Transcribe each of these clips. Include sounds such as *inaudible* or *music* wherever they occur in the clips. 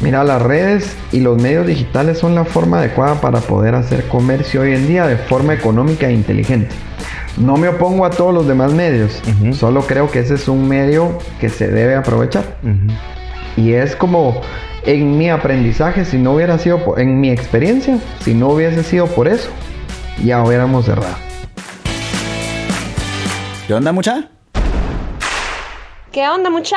Mira, las redes y los medios digitales son la forma adecuada para poder hacer comercio hoy en día de forma económica e inteligente. No me opongo a todos los demás medios, solo creo que ese es un medio que se debe aprovechar. Y es como en mi aprendizaje, si no hubiera sido, por, en mi experiencia, si no hubiese sido por eso, ya hubiéramos cerrado. ¿Qué onda, mucha? ¿Qué onda, mucha?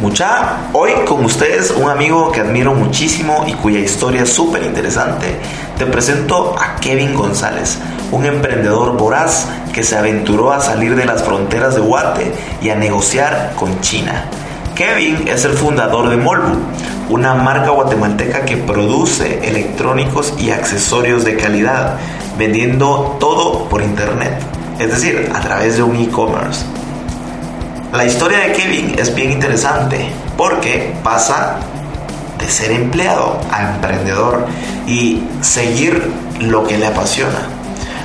Mucha, hoy con ustedes un amigo que admiro muchísimo y cuya historia es súper interesante. Te presento a Kevin González, un emprendedor voraz que se aventuró a salir de las fronteras de Guate y a negociar con China. Kevin es el fundador de Molbu, una marca guatemalteca que produce electrónicos y accesorios de calidad, vendiendo todo por internet, es decir, a través de un e-commerce. La historia de Kevin es bien interesante porque pasa de ser empleado a emprendedor y seguir lo que le apasiona.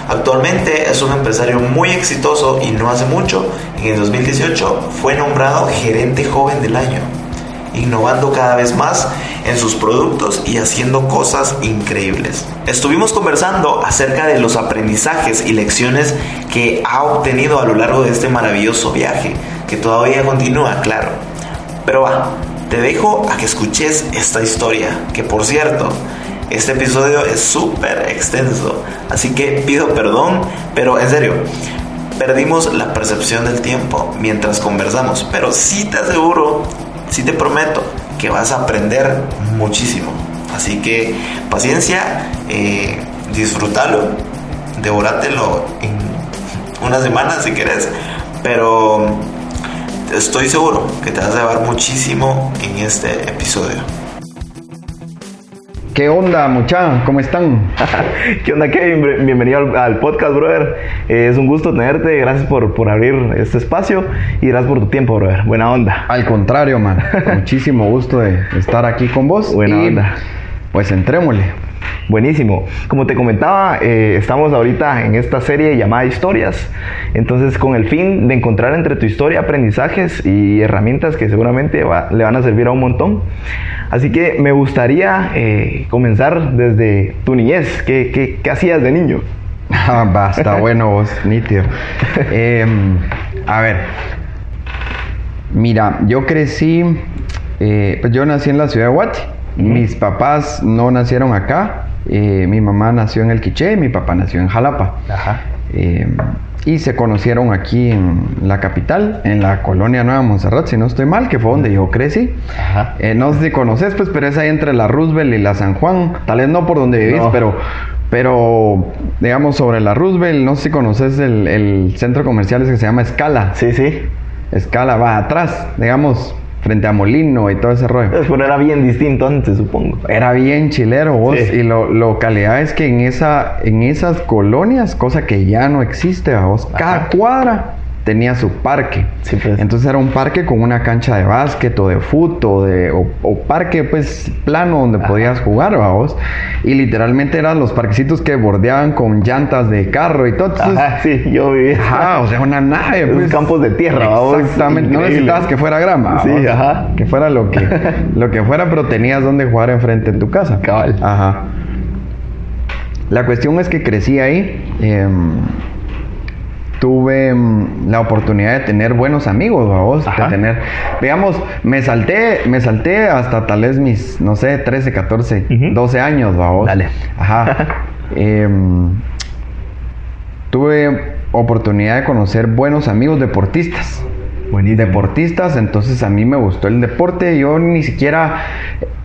Actualmente es un empresario muy exitoso y no hace mucho, en el 2018, fue nombrado gerente joven del año, innovando cada vez más en sus productos y haciendo cosas increíbles. Estuvimos conversando acerca de los aprendizajes y lecciones que ha obtenido a lo largo de este maravilloso viaje que todavía continúa, claro. Pero va, te dejo a que escuches esta historia, que por cierto, este episodio es súper extenso, así que pido perdón, pero en serio, perdimos la percepción del tiempo mientras conversamos, pero sí te aseguro, sí te prometo que vas a aprender muchísimo. Así que paciencia, eh, disfrútalo, devórátelo en una semana si quieres, pero estoy seguro que te vas a llevar muchísimo en este episodio. ¿Qué onda, mucha? ¿Cómo están? *laughs* ¿Qué onda, Kevin? Bienvenido al, al podcast, brother. Eh, es un gusto tenerte. Gracias por, por abrir este espacio y gracias por tu tiempo, brother. Buena onda. Al contrario, man. Muchísimo gusto de estar aquí con vos. Buena Y, onda. Pues entrémosle. Buenísimo. Como te comentaba, eh, estamos ahorita en esta serie llamada Historias. Entonces, con el fin de encontrar entre tu historia aprendizajes y herramientas que seguramente va- le van a servir a un montón. Así que me gustaría eh, comenzar desde tu niñez. ¿Qué, qué, qué hacías de niño? Ah, basta, *laughs* bueno, vos, nítido. Em, a ver. Mira, yo crecí. eh, pues yo nací en la ciudad de Guate. Mis papás no nacieron acá. eh, mi mamá nació en el Quiché, mi papá nació en Jalapa. Ajá. Eh, y se conocieron aquí en la capital, en la colonia Nueva Montserrat, si no estoy mal, que fue donde yo crecí. Ajá. Eh, no sé si conoces, pues, pero es ahí entre la Roosevelt y la San Juan. Tal vez no por donde vivís, No. pero, pero, digamos, sobre la Roosevelt, no sé si conoces el, el centro comercial ese que se llama Escala. Sí, sí. Escala va atrás, digamos, frente a Molino y todo ese rollo. *laughs* Pero era bien distinto antes, supongo. Era bien chilero vos. Sí. Y lo, lo calidad es que en, esa, en esas colonias, cosa que ya no existe, vos, cada Ajá. cuadra tenía su parque. Sí, pues. Entonces era un parque con una cancha de básquet o de fútbol o, de, o, o parque pues plano donde Ajá. podías jugar, vos. Y literalmente eran los parquecitos que bordeaban con llantas de carro y todo. Entonces, Ajá, sí, yo vivía. Ajá, o sea, una nave. Pues. campos de tierra, vamos. Exactamente. No necesitabas que fuera grama. Sí, vamos. ajá. Que fuera lo que, *laughs* lo que fuera, pero tenías donde jugar enfrente en tu casa. Cabal. Ajá. La cuestión es que crecí ahí. em, tuve em, la oportunidad de tener buenos amigos, vamos, de tener, digamos, me salté, me salté hasta tal vez mis, no sé, 13, 14, Ujú. 12 años, vamos. Dale. Ajá. *laughs* Em, tuve oportunidad de conocer buenos amigos deportistas. Buenísimo. Deportistas, entonces a mí me gustó el deporte. Yo ni siquiera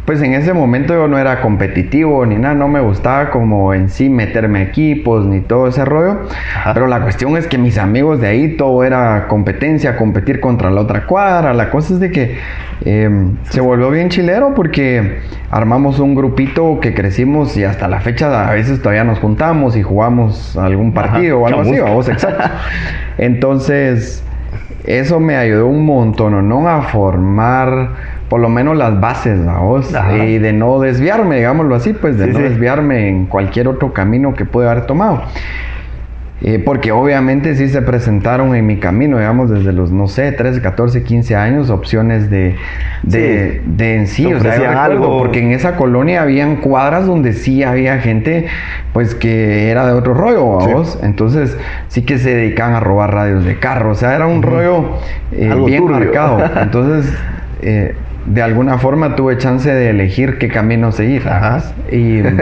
pues en ese momento yo no era competitivo ni nada, no me gustaba como en sí meterme equipos ni todo ese rollo. Pero la cuestión es que mis amigos de ahí todo era competencia, competir contra la otra cuadra. La cosa es de que em, se volvió bien chilero porque armamos un grupito que crecimos y hasta la fecha a veces todavía nos juntamos y jugamos algún partido o algo así, vamos, exacto. *laughs* Entonces, eso me ayudó un montón, ¿no? A formar por lo menos las bases, vos, y de no desviarme, digámoslo así, pues de no desviarme en cualquier otro camino que pueda haber tomado. Eh, porque obviamente sí se presentaron en mi camino, digamos, desde los, no sé, 13, 14, 15 años, opciones de, de, de en sí. O sea, algo. porque en esa colonia habían cuadras donde sí había gente, pues que era de otro rollo, vos. Entonces, sí que se dedicaban a robar radios de carro. O sea, era un rollo eh, bien marcado. *laughs* Entonces, eh, de alguna forma tuve chance de elegir qué camino seguir. Ajá. Y. *laughs*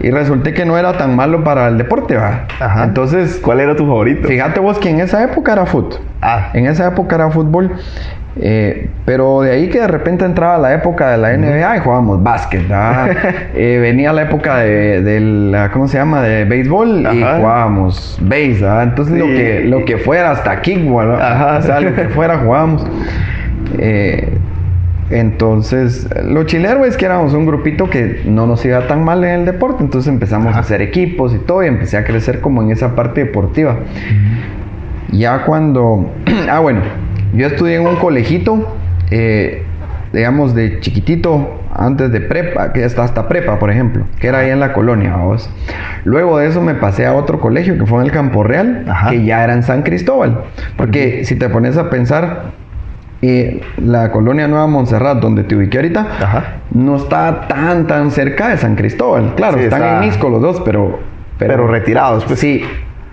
Y resulté que no era tan malo para el deporte, ¿va? Ajá. Entonces... ¿Cuál era tu favorito? Fíjate vos que en esa época era fútbol. Ah. En esa época era fútbol. Eh, pero de ahí que de repente entraba la época de la NBA y jugábamos básquet, *laughs* eh, venía la época de, la, ¿cómo se llama? De béisbol y jugábamos base, Entonces lo, que, lo que fuera, hasta kickball, Ajá. o sea, lo que fuera jugábamos. Eh, entonces, lo chilero es que éramos un grupito que no nos iba tan mal en el deporte, entonces empezamos a hacer equipos y todo, y empecé a crecer como en esa parte deportiva. Ya cuando, *clears throat* ah bueno, yo estudié en un colegito, eh, digamos de chiquitito, antes de prepa, que hasta, hasta prepa, por ejemplo, que era ahí en la colonia, vamos. Luego de eso me pasé a otro colegio que fue en el Campo Real, que ya era en San Cristóbal, porque si te pones a pensar, y la colonia Nueva Montserrat, donde te ubiqué ahorita, no está tan, tan cerca de San Cristóbal. Claro, están en Misco los dos, pero, pero... retirados, pues. Sí,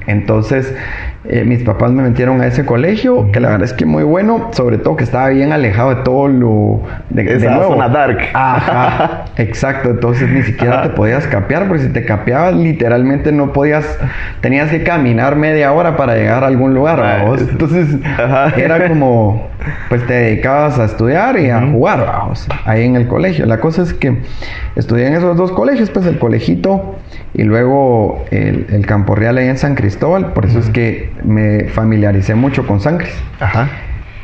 entonces eh, mis papás me metieron a ese colegio, que la verdad es que muy bueno, sobre todo que estaba bien alejado de todo lo de, Esa zona dark. Ajá, *laughs* exacto, entonces ni siquiera te podías capear, porque si te capeabas literalmente no podías, tenías que caminar media hora para llegar a algún lugar, vamos. Entonces era como, pues te dedicabas a estudiar y a jugar, vamos, ahí en el colegio. La cosa es que estudié en esos dos colegios, pues el colegito y luego el, el Campo Real ahí en San Cristóbal, por eso es que me familiaricé mucho con Sangres. Ajá.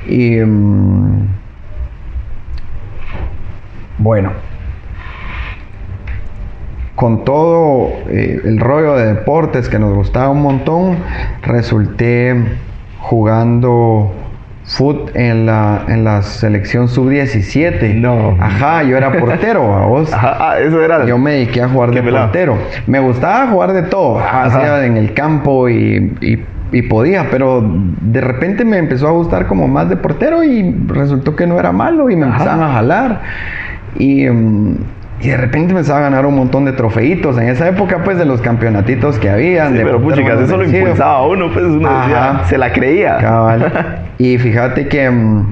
Y mm, bueno, con todo eh, el rollo de deportes que nos gustaba un montón, resulté jugando foot en la, en la selección sub-17. No. Ajá, yo era portero, a vos. *laughs* Ajá, ah, eso era. Yo me dediqué a jugar de portero. Me gustaba jugar de todo. Hacía en el campo y, y y podía, pero de repente me empezó a gustar como más de portero y resultó que no era malo y me empezaban a jalar. Y, mm, y, de repente empezaba a ganar un montón de trofeitos. En esa época, pues, de los campeonatitos que habían. Sí, pero puchicas, eso lo impulsaba a uno, pues, uno decía, se la creía. Cabal. *laughs* y fíjate que mm,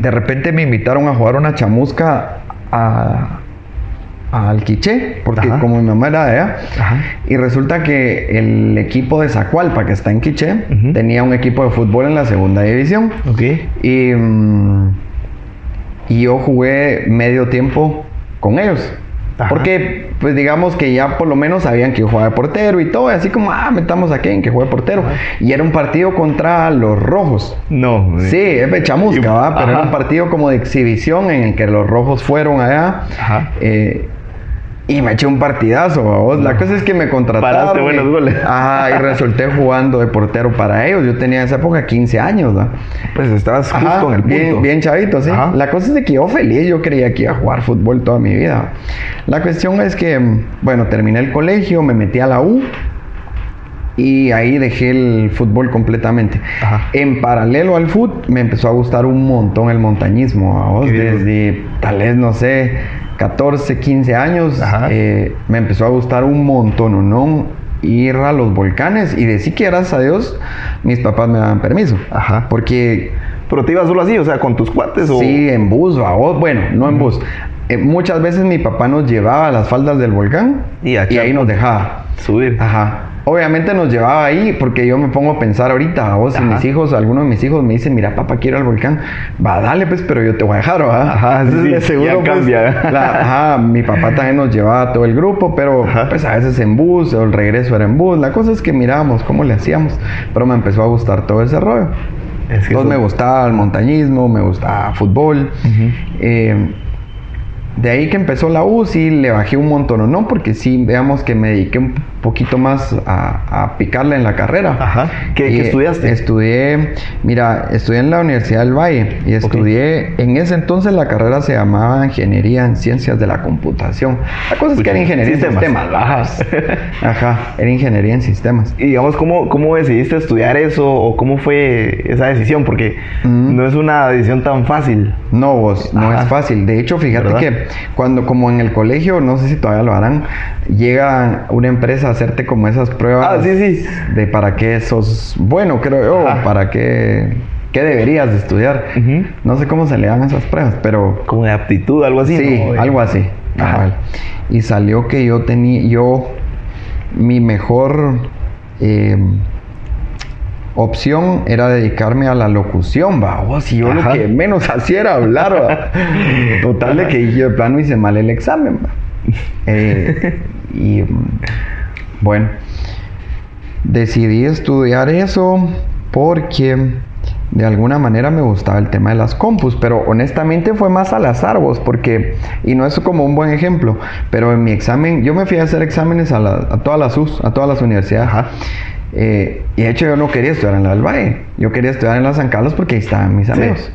de repente me invitaron a jugar una chamusca a al Quiché, porque como mi mamá era de allá, y resulta que el equipo de Zacualpa, que está en Quiché, tenía un equipo de fútbol en la segunda división. Y, mm, y yo jugué medio tiempo con ellos. Porque, pues digamos que ya por lo menos sabían que yo jugaba de portero y todo, y así como, ah, metamos aquí en que juegue portero. Y era un partido contra los rojos. No. Sí, es chamusca, ¿va? Pero era un partido como de exhibición en el que los rojos fueron allá. Eh, y me eché un partidazo, vos. La cosa es que me contrataron. Paraste buenos goles. *laughs* Ajá, y resulté jugando de portero para ellos. Yo tenía en esa época 15 años, ¿no? Pues estabas justo en el punto. Bien, bien chavito, sí. La cosa es de que yo feliz, yo creía que iba a jugar fútbol toda mi vida. La cuestión es que, bueno, terminé el colegio, me metí a la U y ahí dejé el fútbol completamente. Ajá. En paralelo al fútbol, me empezó a gustar un montón el montañismo, vos. Desde, tal vez, no sé 14, 15 años, eh, me empezó a gustar un montón, ¿no? Ir a los volcanes y decir que gracias a Dios mis papás me daban permiso. Ajá. Porque... Pero te ibas solo así, o sea, con tus cuates o... Sí, en bus, o, bueno, no en bus. Eh, muchas veces mi papá nos llevaba a las faldas del volcán y, y ahí nos dejaba. Subir. Ajá. Obviamente nos llevaba ahí, porque yo me pongo a pensar ahorita, a vos y mis hijos, algunos de mis hijos me dicen, mira, papá, quiero al volcán. Va, dale, pues, pero yo te voy a dejar, ¿va? Ajá, sí, de seguro, ya pues, cambia. la- ajá, mi papá también nos llevaba todo el grupo, pero Ajá. pues a veces en bus, o el regreso era en bus. La cosa es que mirábamos cómo le hacíamos, pero me empezó a gustar todo ese rollo. Es que Entonces eso- me gustaba el montañismo, me gustaba fútbol. Eh, de ahí que empezó la U, sí le bajé un montón, ¿no? Porque sí, veamos que me dediqué un poquito más a, a picarle en la carrera. Ajá. ¿Qué- estudiaste? Estudié, mira, estudié en la Universidad del Valle y estudié, en ese entonces la carrera se llamaba Ingeniería en Ciencias de la Computación. La cosa es que era Ingeniería Sistemas. en Sistemas. Ajá. *laughs* Ajá, era Ingeniería en Sistemas. Y digamos, ¿cómo, ¿cómo decidiste estudiar eso o cómo fue esa decisión? Porque Mm. no es una decisión tan fácil. No, vos, no es fácil. De hecho, fíjate ¿Verdad? que cuando, como en el colegio, no sé si todavía lo harán, llega una empresa a hacerte como esas pruebas Ah, sí, sí. de para qué sos bueno, creo yo, Ajá. para qué, qué deberías de estudiar. No sé cómo se le dan esas pruebas, pero Como de aptitud, algo así. sí, algo así. Ajá. cabal. Y salió que yo tenía, yo, mi mejor eh, opción era dedicarme a la locución, va. Oh, si yo Ajá. lo que menos hacía era hablar, va. Total de que yo de plano hice mal el examen, va. Eh, y bueno, decidí estudiar eso porque de alguna manera me gustaba el tema de las compus, pero honestamente fue más al azar vos, porque, y no es como un buen ejemplo, pero en mi examen, yo me fui a hacer exámenes a, la- a todas las US, a todas las universidades. Ajá. Eh, y de hecho yo no quería estudiar en la del Valle, yo quería estudiar en la San Carlos porque ahí estaban mis amigos.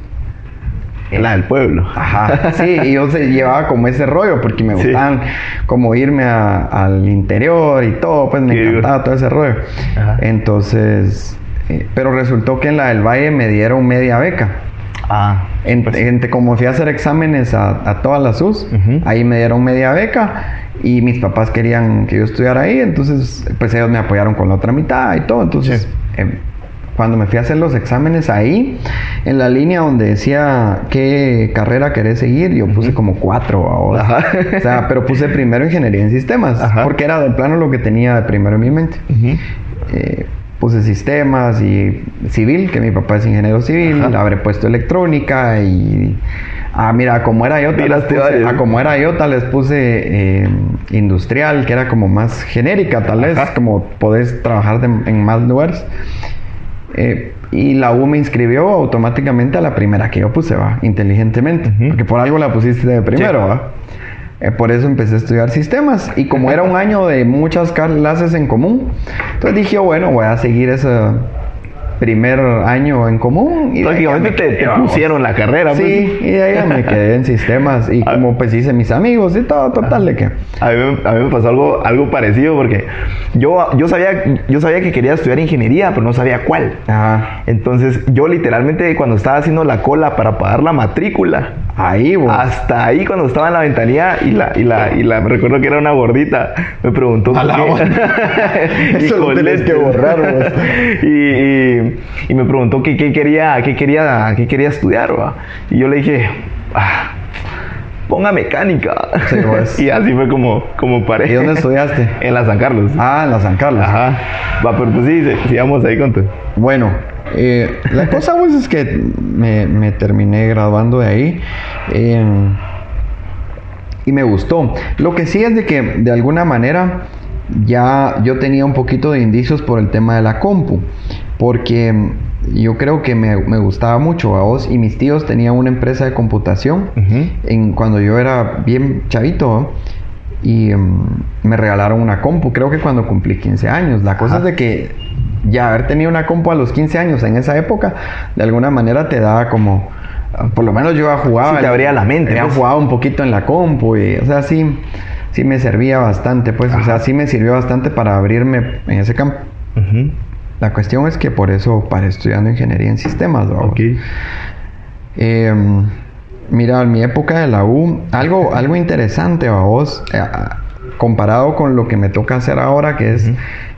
La del pueblo. Ajá, sí, *laughs* y yo se llevaba como ese rollo porque me Sí. gustaban como irme a- al interior y todo, pues me encantaba todo ese rollo. Ajá. Entonces, eh, pero resultó que en la del Valle me dieron media beca. Ah. En, pues, en- como fui a hacer exámenes a, a todas las US, Ujú. ahí me dieron media beca y mis papás querían que yo estudiara ahí, entonces pues ellos me apoyaron con la otra mitad y todo. Entonces, eh, cuando me fui a hacer los exámenes ahí, en la línea donde decía qué carrera querés seguir, yo puse como cuatro ahora. Ajá. *laughs* O sea, pero puse primero ingeniería en sistemas, Ajá. porque era de plano lo que tenía de primero en mi mente eh, puse sistemas y civil, que mi papá es ingeniero civil, Ajá. habré puesto electrónica y... Ah, mira, como era IOTA, les Tiraste puse, ah, como era IOTA, les puse eh, industrial, que era como más genérica, tal vez, Ajá. como podés trabajar de- en más lugares. Eh, y la U me inscribió automáticamente a la primera que yo puse, va, inteligentemente, porque por algo la pusiste de primero, Sí. va. Eh, por eso empecé a estudiar sistemas. Y como era un *laughs* año de muchas clases en común, entonces dije, bueno, voy a seguir ese primer año en común. Y Prácticamente me te, pusieron la carrera. pues. Sí, y de ahí ya me quedé en sistemas. Y *laughs* Ah. como pues hice mis amigos y todo, total de que. A mí, me- a mí me pasó algo, algo parecido porque yo, yo, sabía, yo sabía que quería estudiar ingeniería, pero no sabía cuál. Ajá. Entonces, yo literalmente cuando estaba haciendo la cola para pagar la matrícula, Ahí, vos. hasta ahí cuando estaba en la ventanilla y la, y la, y la, me recuerdo que era una gordita, me preguntó A la qué- *laughs* Eso lo tenés que borrar, *laughs* y, y, y me preguntó qué, qué quería, qué quería, qué quería estudiar. Y yo le dije, ah, ponga mecánica. Sí, *laughs* y así fue como, como paré. ¿Y dónde estudiaste? En la San Carlos. Ah, en la San Carlos. Ajá. Va, pero pues sí, sí, sigamos ahí con tu. Bueno, eh, la cosa pues es que me, me terminé graduando de ahí eh, y me gustó. Lo que sí es de que de alguna manera ya yo tenía un poquito de indicios por el tema de la compu, porque yo creo que me, me gustaba mucho a vos y mis tíos tenían una empresa de computación en, cuando yo era bien chavito. y em, me regalaron una compu, creo que cuando cumplí 15 años. La cosa Ajá. es de que ya haber tenido una compu a los 15 años en esa época, de alguna manera te daba como, por lo menos yo jugaba. Sí, te abría la mente, pues. jugado un poquito en la compu y, o sea, sí, sí me servía bastante, pues, o sea, sí me sirvió bastante para abrirme en ese campo. Ujú. La cuestión es que por eso paré estudiando ingeniería en sistemas, ¿no? Ok. Eh, mira, en mi época de la U, algo, algo interesante a vos, eh, comparado con lo que me toca hacer ahora, que es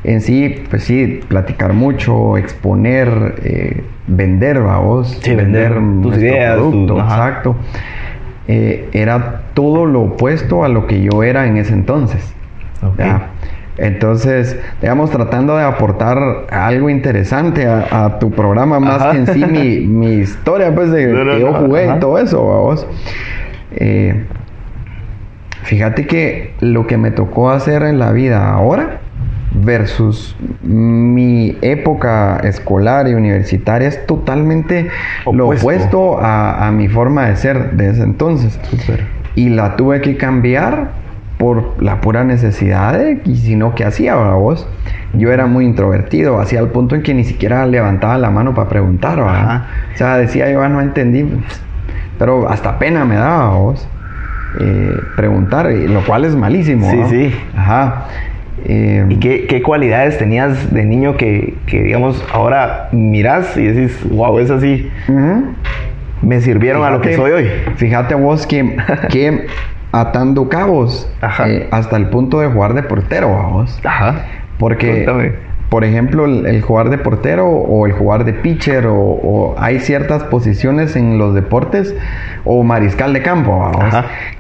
en sí, pues sí, platicar mucho, exponer, eh, vender a vos, Sí, vender tus nuestro ideas, producto, exacto. Eh, era todo lo opuesto a lo que yo era en ese entonces. Entonces, digamos, tratando de aportar algo interesante a, a tu programa, más Ajá. que en sí mi, *laughs* mi historia, pues, de No, no, que yo jugué y todo eso, vamos. Eh, fíjate que lo que me tocó hacer en la vida ahora versus mi época escolar y universitaria es totalmente lo Opuesto. opuesto a, a mi forma de ser de ese entonces. Y la tuve que cambiar por la pura necesidad de, y si no, ¿qué hacía ahora vos? Yo era muy introvertido, hacía el punto en que ni siquiera levantaba la mano para preguntar. Ajá. O sea, decía yo, "Ah, no entendí, pero hasta pena me daba vos eh, preguntar, lo cual es malísimo. Sí, ¿va? sí. Ajá. Eh, ¿Y qué, qué cualidades tenías de niño que, que, digamos, ahora miras y decís, wow, es así, me sirvieron a lo que soy hoy? Fíjate vos que, *laughs* que atando cabos Ajá. eh, hasta el punto de jugar de portero, vos. Ajá. Porque, Cuéntame. Por ejemplo, el, el jugar de portero o el jugar de pitcher o, o hay ciertas posiciones en los deportes o mariscal de campo,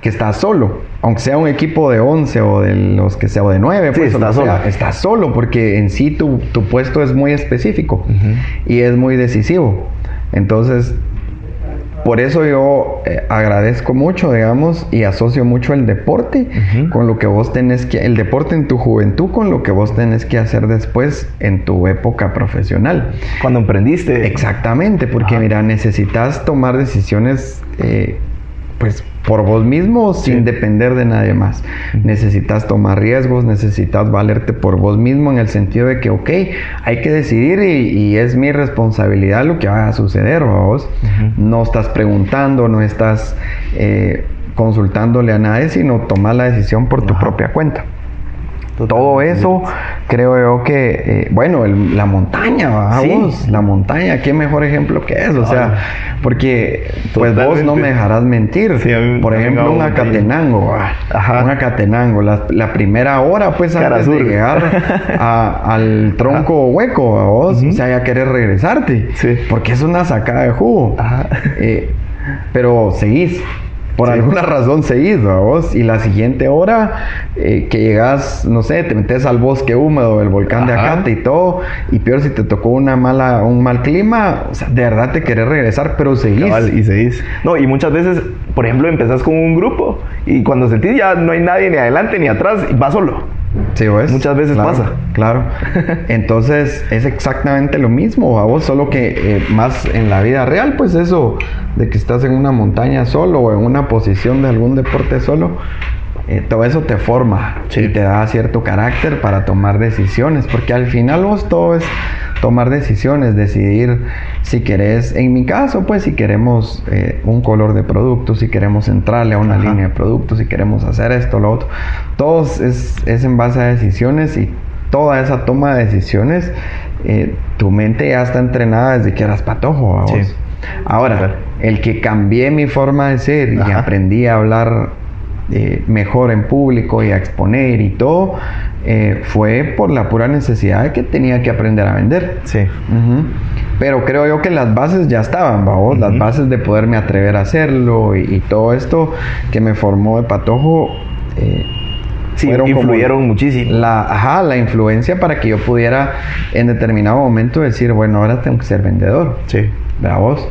que está solo. Aunque sea un equipo de 11 o de los que sea o de 9, Sí, pues está sea, solo. está solo porque en sí tu, tu puesto es muy específico y es muy decisivo. Entonces, por eso yo eh, agradezco mucho, digamos, y asocio mucho el deporte con lo que vos tenés que, el deporte en tu juventud con lo que vos tenés que hacer después en tu época profesional. Cuando emprendiste. Exactamente, porque Ajá. mira, necesitas tomar decisiones, eh, pues por vos mismo sin depender de nadie más. Necesitas tomar riesgos, necesitas valerte por vos mismo en el sentido de que, ok, hay que decidir y, y es mi responsabilidad lo que vaya a suceder, vos. No estás preguntando, no estás eh, consultándole a nadie, sino tomar la decisión por tu propia cuenta. Todo eso creo yo que, eh, bueno, el- la montaña, ¿va? Sí. vos, la montaña, qué mejor ejemplo que eso, o sea, porque pues vos no me dejarás mentir. Sí, a mí Por ejemplo, un acatenango, un acatenango, la, la primera hora pues Cara antes sur. de llegar *laughs* a- al tronco hueco, ¿va vos, Ujú. o sea, ya querés regresarte, Sí. porque es una sacada de jugo. Ajá. Eh, pero seguís. Por Sí. alguna razón seguís, ¿va vos? Y la siguiente hora eh, que llegas, no sé, te metes al bosque húmedo del volcán de. Acate y todo, y peor si te tocó una mala, un mal clima, o sea, de verdad te querés regresar, pero seguís. Cabal, y seguís. No, y muchas veces, por ejemplo, empezás con un grupo y cuando sentís ya no hay nadie ni adelante ni atrás, y vas solo. Sí, ¿ves? Muchas veces Claro, pasa. Claro. *laughs* Entonces es exactamente lo mismo, a vos, solo que eh, más en la vida real, pues eso de que estás en una montaña solo o en una posición de algún deporte solo, eh, todo eso te forma Sí. y te da cierto carácter para tomar decisiones, porque al final vos todo es tomar decisiones, decidir si querés, en mi caso, pues si queremos eh, un color de producto, si queremos entrarle a una Ajá. línea de producto, si queremos hacer esto, lo otro, todo es, es en base a decisiones y toda esa toma de decisiones, eh, tu mente ya está entrenada desde que eras patojo. ¿va Sí. Ahora, el que cambié mi forma de ser y Ajá. aprendí a hablar eh, mejor en público y a exponer y todo, eh, fue por la pura necesidad de que tenía que aprender a vender. Sí. Pero creo yo que las bases ya estaban, vamos, las bases de poderme atrever a hacerlo y, y todo esto que me formó de patojo. eh, Sí, como influyeron muchísimo. La, ajá, la influencia para que yo pudiera en determinado momento decir, bueno, ahora tengo que ser vendedor. Sí. ¿verdad vos?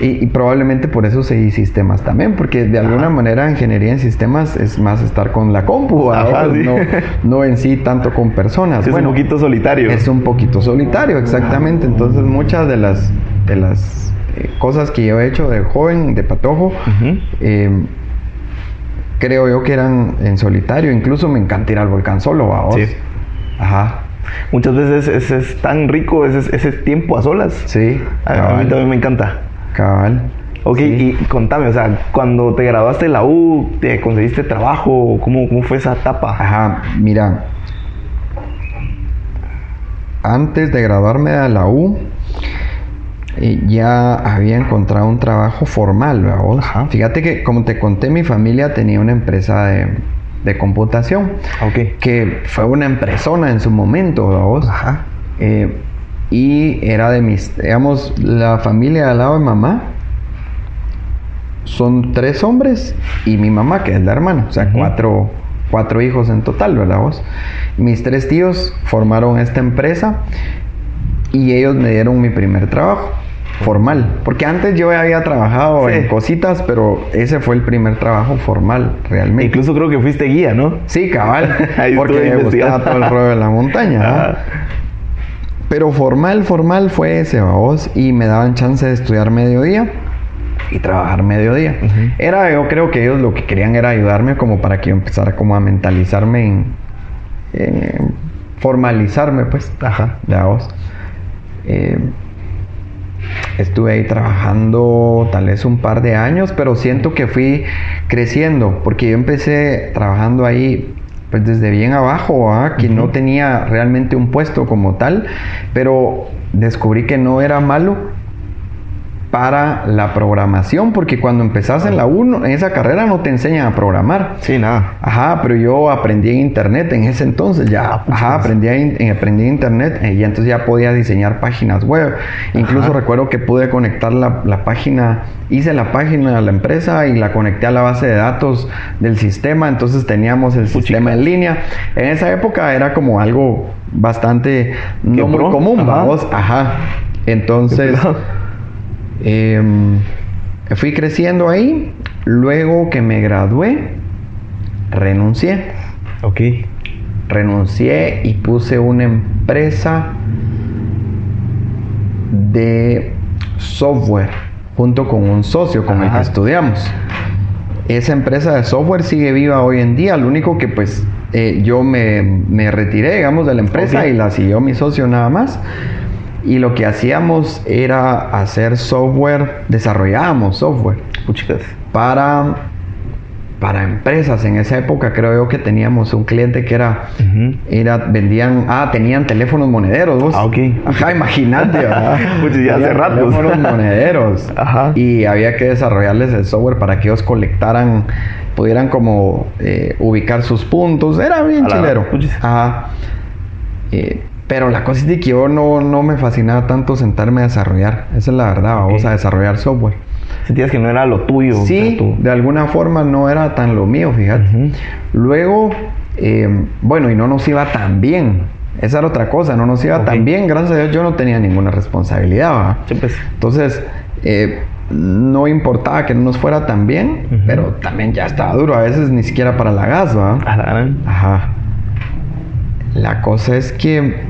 Y, y probablemente por eso seguí sistemas también, porque de alguna Ajá. manera ingeniería en sistemas es más estar con la compu, ¿verdad Ajá, sí. no, no en sí tanto con personas. Es un poquito solitario. Es un poquito solitario, exactamente. Entonces muchas de las, de las eh, cosas que yo he hecho de joven, de patojo, eh, creo yo que eran en solitario. Incluso me encanta ir al volcán solo, ¿va vos? Sí. Ajá. Muchas veces es, es tan rico ese, ese tiempo a solas. Sí. A, a mí también me encanta. Cabal. Ok, Sí. y contame, o sea, cuando te graduaste de la U, ¿te conseguiste trabajo? ¿Cómo, cómo fue esa etapa? Ajá, mira. Antes de graduarme de la U, eh, ya había encontrado un trabajo formal, ¿verdad? Ajá. Fíjate que, como te conté, mi familia tenía una empresa de, de computación, Ok. que fue una empresona en su momento, ¿verdad? Ajá. Eh, y era de mis, digamos, la familia al lado de mamá. Son tres hombres y mi mamá, que es la hermana, o sea, Ujú. cuatro cuatro hijos en total, ¿verdad vos? Mis tres tíos formaron esta empresa y ellos me dieron mi primer trabajo formal, porque antes yo había trabajado Sí. en cositas, pero ese fue el primer trabajo formal realmente. Incluso creo que fuiste guía, ¿no? Sí, cabal, *laughs* porque me gustaba todo el rollo de la montaña. *laughs* Pero formal, formal fue ese, vos, y me daban chance de estudiar mediodía y trabajar mediodía. Ujú. Era, yo creo que ellos lo que querían era ayudarme como para que yo empezara como a mentalizarme en, en formalizarme, pues, Ajá. ya vos. Eh, estuve ahí trabajando tal vez un par de años, pero siento que fui creciendo, porque yo empecé trabajando ahí pues desde bien abajo, ¿ah? que no tenía realmente un puesto como tal, pero descubrí que no era malo para la programación, porque cuando empezás en la 1, en esa carrera no te enseñan a programar. Sí, nada. Ajá, pero yo aprendí en internet en ese entonces ya. Ajá, aprendí en, en- aprendí en internet eh, y entonces ya podía diseñar páginas web. Incluso recuerdo que pude conectar la, la página, hice la página de la empresa y la conecté a la base de datos del sistema. Entonces teníamos el sistema en línea. En esa época era como algo bastante no muy común, Ajá. vamos. Ajá. Entonces. Em, fui creciendo ahí. Luego que me gradué, renuncié. Ok. Renuncié y puse una empresa de software junto con un socio con el que estudiamos. Esa empresa de software sigue viva hoy en día. Lo único que pues eh, yo me, me retiré, digamos, de la empresa y la siguió mi socio nada más. Y lo que hacíamos era hacer software, desarrollábamos software Puchicas. para, para empresas. En esa época creo yo que teníamos un cliente que era, era vendían, ah, tenían teléfonos monederos. ¿vos? Ah, ok. Ajá, imagínate, *laughs* hace ratos. Teléfonos *laughs* monederos. Ajá. Y había que desarrollarles el software para que ellos colectaran, pudieran como eh, ubicar sus puntos. Era bien chilero. Ajá. Eh, pero la cosa es de que yo no, no me fascinaba tanto sentarme a desarrollar. Esa es la verdad, vamos Ok. a desarrollar software. Sentías que no era lo tuyo. o Sí, sea, de alguna forma no era tan lo mío, fíjate. Luego, eh, bueno, y no nos iba tan bien. Esa era otra cosa, no nos iba tan bien. Gracias a Dios yo no tenía ninguna responsabilidad. Sí, pues. Entonces, eh, no importaba que no nos fuera tan bien, pero también ya estaba duro. A veces ni siquiera para la gas, ¿va? Ajá. La cosa es que...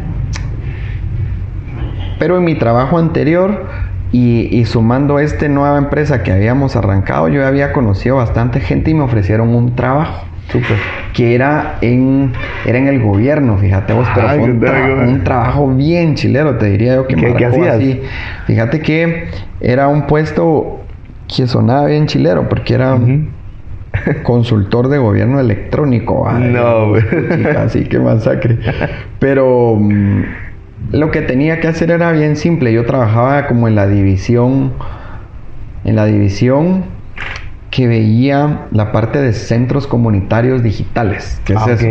Pero en mi trabajo anterior y, y sumando esta nueva empresa que habíamos arrancado, yo había conocido bastante gente y me ofrecieron un trabajo Súper. que era en, era en el gobierno, fíjate vos, pero Ay, fue un, tra- trabajo bien chilero, te diría yo que ¿Qué- qué hacías? así. Fíjate que era un puesto que sonaba bien chilero, porque era *laughs* consultor de gobierno electrónico. Ay, No, güey. Así que masacre. *laughs* Pero mm, lo que tenía que hacer era bien simple. Yo trabajaba como en la división, en la división que veía la parte de centros comunitarios digitales. ¿Qué es Ah, eso?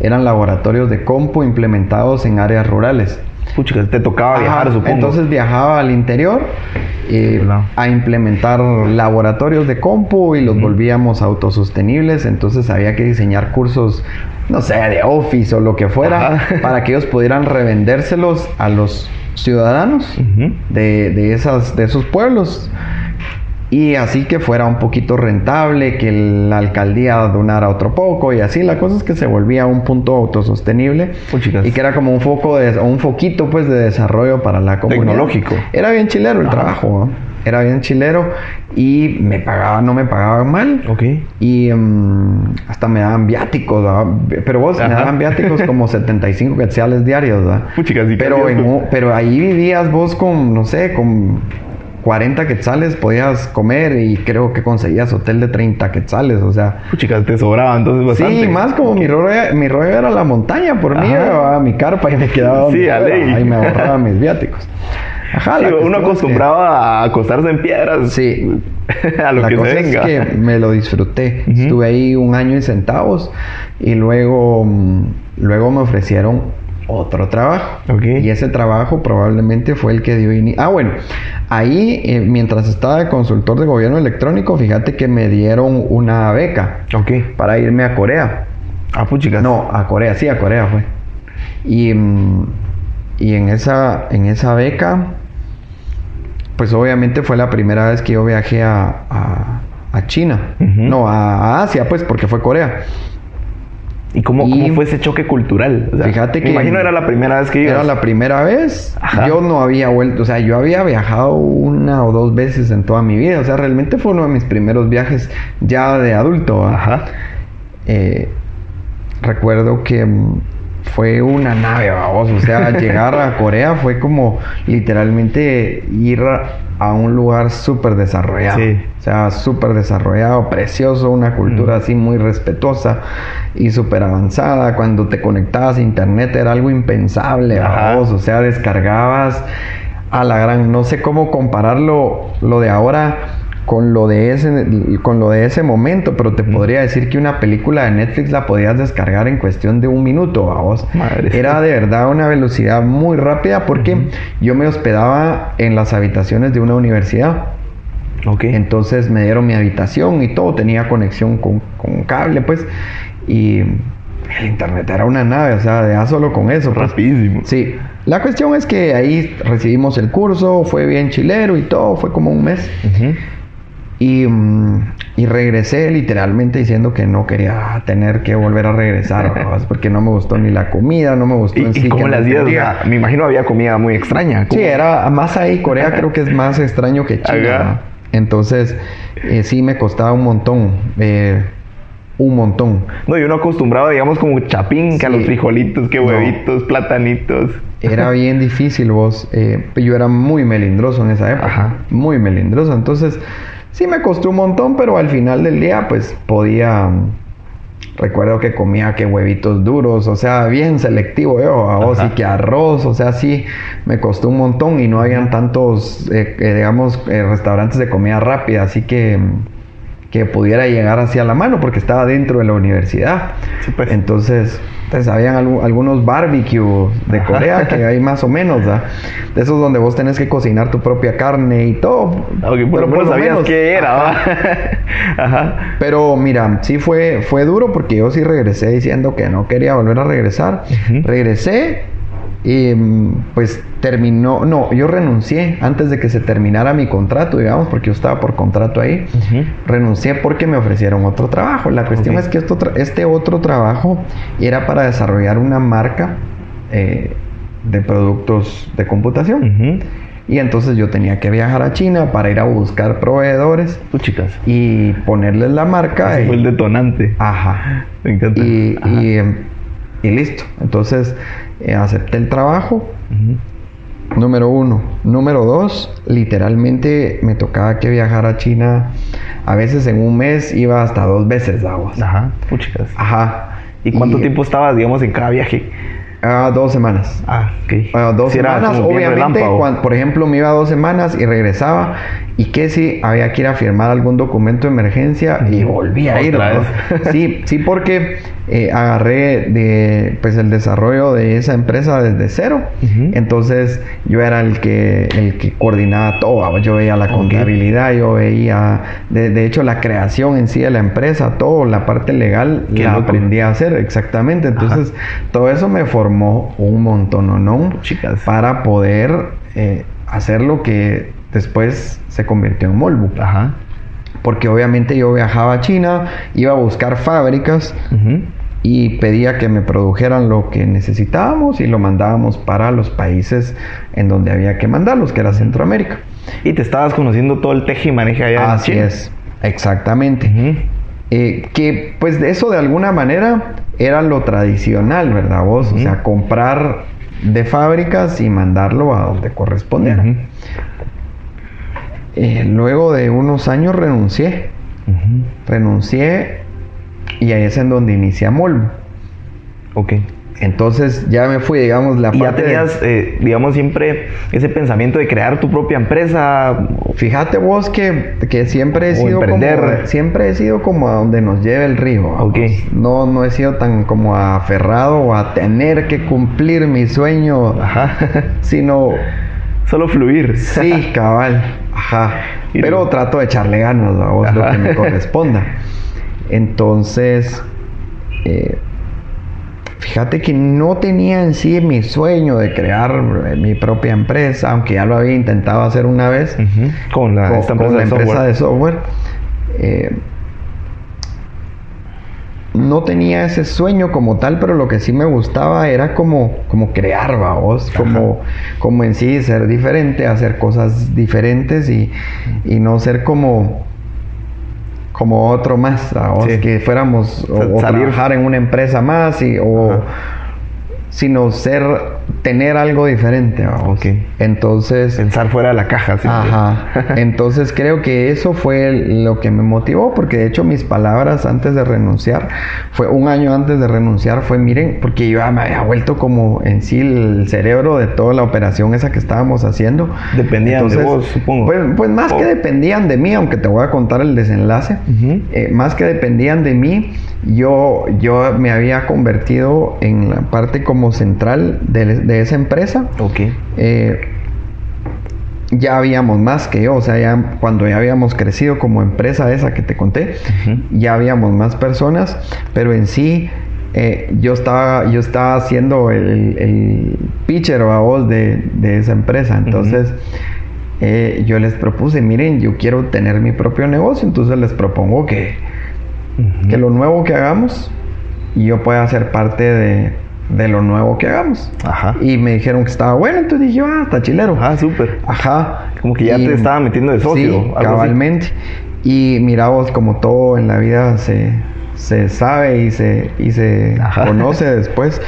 Eran laboratorios de compu implementados en áreas rurales. Puchicas, te tocaba Ajá, viajar, supongo. Entonces viajaba al interior eh, Claro. a implementar laboratorios de compu y los volvíamos autosostenibles. Entonces había que diseñar cursos, no sé, de Office o lo que fuera, Ajá. *laughs* para que ellos pudieran revendérselos a los ciudadanos de, de esas, de esos pueblos. Y así que fuera un poquito rentable, que la alcaldía donara otro poco y así. La cosa es que se volvía un punto autosostenible Puchicas. y que era como un foco de, un foquito pues de desarrollo para la comunidad. Tecnológico. Era bien chilero el Ajá. trabajo, ¿no? era bien chilero y me pagaban, no me pagaban mal. Ok. Y mm, hasta me daban viáticos, ¿verdad? pero vos me Ajá. daban viáticos como *laughs* 75 quetzales diarios, ¿verdad? Puchicas, ¿y qué pero, en pero ahí vivías vos con, no sé, con 40 quetzales podías comer y creo que conseguías hotel de 30 quetzales, o sea... Puchicas, te sobraba entonces bastante. Sí, más como mi rollo, mi rollo era la montaña por mí, Ajá. llevaba mi carpa y me quedaba Sí, ahí me ahorraba mis viáticos. Ajá, Sí, uno acostumbraba a acostarse en piedras. Sí. *laughs* a lo la que cosa venga. es que me lo disfruté. Estuve ahí un año y centavos y luego, mm, luego me ofrecieron otro trabajo. Y ese trabajo probablemente fue el que dio inicio. Ah, bueno, ahí eh, mientras estaba de consultor de gobierno electrónico, fíjate que me dieron una beca para irme a Corea. Ah, pues chicas. No, a Corea, sí, a Corea fue. Y, mm, y en, esa, en esa beca, pues obviamente fue la primera vez que yo viajé a, a- a China. No, a, a Asia, pues, porque fue Corea. ¿Y cómo, Y- cómo fue ese choque cultural? O sea, Fíjate me que- imagino era la primera vez que ibas. Era la primera vez. Ajá. Yo no había vuelto, o sea, yo había viajado una o dos veces en toda mi vida. O sea, realmente fue uno de mis primeros viajes ya de adulto. Ajá. Eh, recuerdo que mm, fue una nave, vamos. O sea, *laughs* llegar a Corea fue como literalmente ir a, un lugar súper desarrollado. Sí. O sea, súper desarrollado, precioso, una cultura así muy respetuosa y súper avanzada. Cuando te conectabas a internet era algo impensable, vamos. O sea, descargabas a la gran. No sé cómo compararlo lo de ahora con lo de ese con lo de ese momento, pero te podría decir que una película de Netflix la podías descargar en cuestión de un minuto, vos. Madre. Era de verdad una velocidad muy rápida porque yo me hospedaba en las habitaciones de una universidad. Ok. Entonces me dieron mi habitación y todo, tenía conexión con, con cable, pues, y el internet era una nave, o sea, ya solo con eso. pues. Rapidísimo. Sí, la cuestión es que ahí recibimos el curso, fue bien chilero y todo, fue como un mes. Ujú. Y, mm, y regresé literalmente diciendo que no quería tener que volver a regresar, *laughs* porque no me gustó ni la comida, no me gustó ¿Y, en y sí. cómo que las días? me imagino había comida muy extraña. Sí, ¿Cómo? era más ahí. Corea *laughs* creo que es más extraño que China. Entonces, eh, sí me costaba un montón. eh, un montón. No, y uno acostumbrado, digamos, como chapín, que a los frijolitos, que No. huevitos, platanitos. Era *laughs* bien difícil vos. eh, yo era muy melindroso en esa época. Ajá. Muy melindroso. Entonces, sí me costó un montón, pero al final del día, pues podía. mm, Recuerdo que comía que huevitos duros, o sea, bien selectivo yo, a vos, Ajá. y que arroz, o sea, sí, me costó un montón y no habían tantos, eh, eh, digamos, eh, restaurantes de comida rápida, así que, mm, que pudiera llegar hacia la mano porque estaba dentro de la universidad. Sí, pues. Entonces, pues habían algu- algunos barbecue de Ajá. Corea que hay más o menos, ¿verdad? De esos donde vos tenés que cocinar tu propia carne y todo. Por Pero lo menos sabías qué era, ¿va? *laughs* Ajá. Pero mira, sí fue, fue duro porque yo sí regresé diciendo que no quería volver a regresar. Ujú. Regresé y mm, pues terminó, no, yo renuncié antes de que se terminara mi contrato, digamos, porque yo estaba por contrato ahí. Renuncié porque me ofrecieron otro trabajo. La cuestión es que esto este otro trabajo era para desarrollar una marca eh, de productos de computación. Y entonces yo tenía que viajar a China para ir a buscar proveedores Tú, chicas. y ponerles la marca. Ese y- fue el detonante. Ajá. Me encanta. Y, Ajá. y, em, y listo. Entonces eh, acepté el trabajo. Ujú. Número uno. Número dos, literalmente me tocaba que viajar a China. A veces en un mes iba hasta dos veces, aguas. Ajá. Tú, chicas. Ajá. ¿Y cuánto tiempo estabas, digamos, en cada viaje? Ah, dos semanas. Ah, ok. Ah, dos era semanas, obviamente, relámpago. cuan- por ejemplo, me iba dos semanas y regresaba y que si había que ir a firmar algún documento de emergencia y Ujú. volvía a ir. *laughs* Sí, sí, porque eh, agarré de, pues, el desarrollo de esa empresa desde cero. Entonces, yo era el que, el que coordinaba todo. Yo veía la contabilidad, yo veía, de, de hecho, la creación en sí de la empresa, todo, la parte legal, la loco. aprendí a hacer, exactamente. Entonces, todo eso me formó un montón, ¿no? Chicas. Para poder eh, hacer lo que después se convirtió en Molbu. Ajá. Porque obviamente yo viajaba a China, iba a buscar fábricas y pedía que me produjeran lo que necesitábamos y lo mandábamos para los países en donde había que mandarlos, que era Centroamérica. Y te estabas conociendo todo el teje y allá en Así China. es, exactamente. Eh, que pues de eso de alguna manera era lo tradicional, ¿verdad vos? O sea, comprar de fábricas y mandarlo a donde correspondiera. Eh, luego de unos años renuncié, renuncié y ahí es en donde inicié Molvo. Ok. Entonces ya me fui, digamos, la Y ya parte de- tenías, eh, digamos, siempre ese pensamiento de crear tu propia empresa. Fíjate vos que, que siempre he O sido emprender. como siempre he sido como a donde nos lleve el río. vamos. Ok. No, no he sido tan como aferrado o a tener que cumplir mi sueño, Ajá. sino Solo fluir. sí, *laughs* cabal. Ajá. Pero trato de echarle ganas a vos lo que me corresponda. Entonces, eh, fíjate que no tenía en sí mi sueño de crear eh, mi propia empresa, aunque ya lo había intentado hacer una vez. Con la, con, esta con empresa, la de empresa software. de software. Eh, no tenía ese sueño como tal, pero lo que sí me gustaba era como, como crear, vos, como, como en sí ser diferente, hacer cosas diferentes y, y no ser como, como otro más, Sí. que fuéramos o, o trabajar en una empresa más y, o Ajá. sino ser tener algo diferente, vos. Ok. Entonces Pensar fuera de la caja. siempre. Ajá. *laughs* Entonces creo que eso fue lo que me motivó, porque de hecho mis palabras antes de renunciar, fue un año antes de renunciar, fue miren, porque yo me había vuelto como en sí el cerebro de toda la operación esa que estábamos haciendo. Dependían de vos, supongo. Pues, pues más que Oh. dependían de mí, aunque te voy a contar el desenlace, eh, más que dependían de mí, yo, yo me había convertido en la parte como central de, de esa empresa. Ok. eh, ya habíamos más que yo, o sea, ya cuando ya habíamos crecido como empresa esa que te conté, ya habíamos más personas, pero en sí eh, yo estaba yo estaba haciendo el, el pitcher a voz de, de esa empresa, entonces eh, yo les propuse, miren, yo quiero tener mi propio negocio, entonces les propongo que, Que lo nuevo que hagamos, yo pueda ser parte de, de lo nuevo que hagamos. Ajá. Y me dijeron que estaba bueno, entonces dije, ah, está chilero. Ah, súper. Ajá. Como que ya te estaba metiendo de socio, Sí, algo así. cabalmente. Y mira vos, como todo en la vida se, se sabe y se, y se Ajá. conoce después.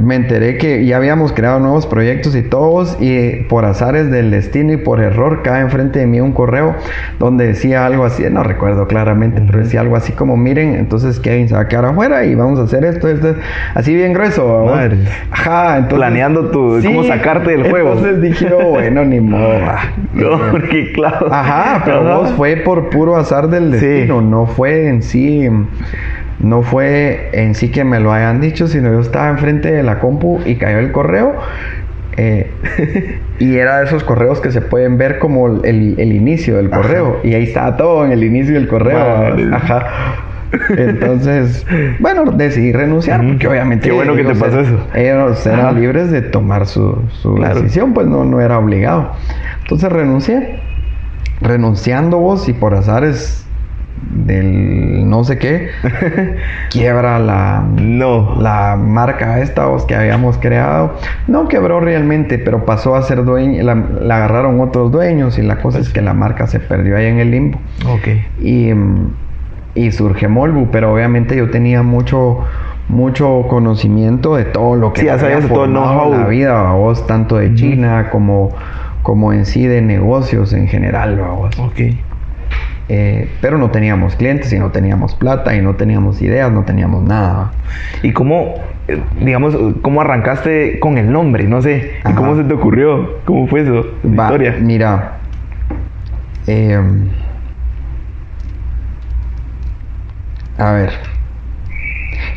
Me enteré que ya habíamos creado nuevos proyectos y todos, y por azares del destino y por error cae enfrente de mí un correo donde decía algo así, no recuerdo claramente, pero decía algo así como, miren, entonces Kevin se va a quedar afuera y vamos a hacer esto, esto, así bien grueso. Madre. Ajá, entonces... Planeando tu- cómo sacarte del juego. Entonces dije, oh, bueno, ni modo. *laughs* No, porque claro. Ajá, pero Ajá. vos fue por puro azar del Sí. destino, no fue en sí, no fue en sí que me lo hayan dicho, sino yo estaba enfrente de la compu y cayó el correo. eh, *laughs* y era de esos correos que se pueden ver como el, el inicio del Ajá. correo. Y ahí estaba todo en el inicio del correo. Ajá. Entonces, bueno, decidí renunciar Ujú. porque obviamente Qué bueno que te pasó eso. Ellos eran Ajá. libres de tomar su, su Claro. decisión, pues no, no era obligado. Entonces renuncié. Renunciando vos y por azares del no sé qué, *laughs* quiebra la, No. la marca esta que habíamos creado. No quebró realmente, pero pasó a ser dueño, la, la agarraron otros dueños y la cosa es que la marca se perdió ahí en el limbo Ok. y, y surge Molbu, pero obviamente yo tenía mucho mucho conocimiento de todo lo que Sí, ya todo know-how. la vida, vos tanto de China como como en sí de negocios en general, vos. Ok. Eh, pero no teníamos clientes y no teníamos plata y no teníamos ideas, no teníamos nada. ¿va? ¿Y cómo, eh, digamos, cómo arrancaste con el nombre? No sé. ¿Y cómo se te ocurrió? ¿Cómo fue eso? Va, historia. Mira. eh, a ver.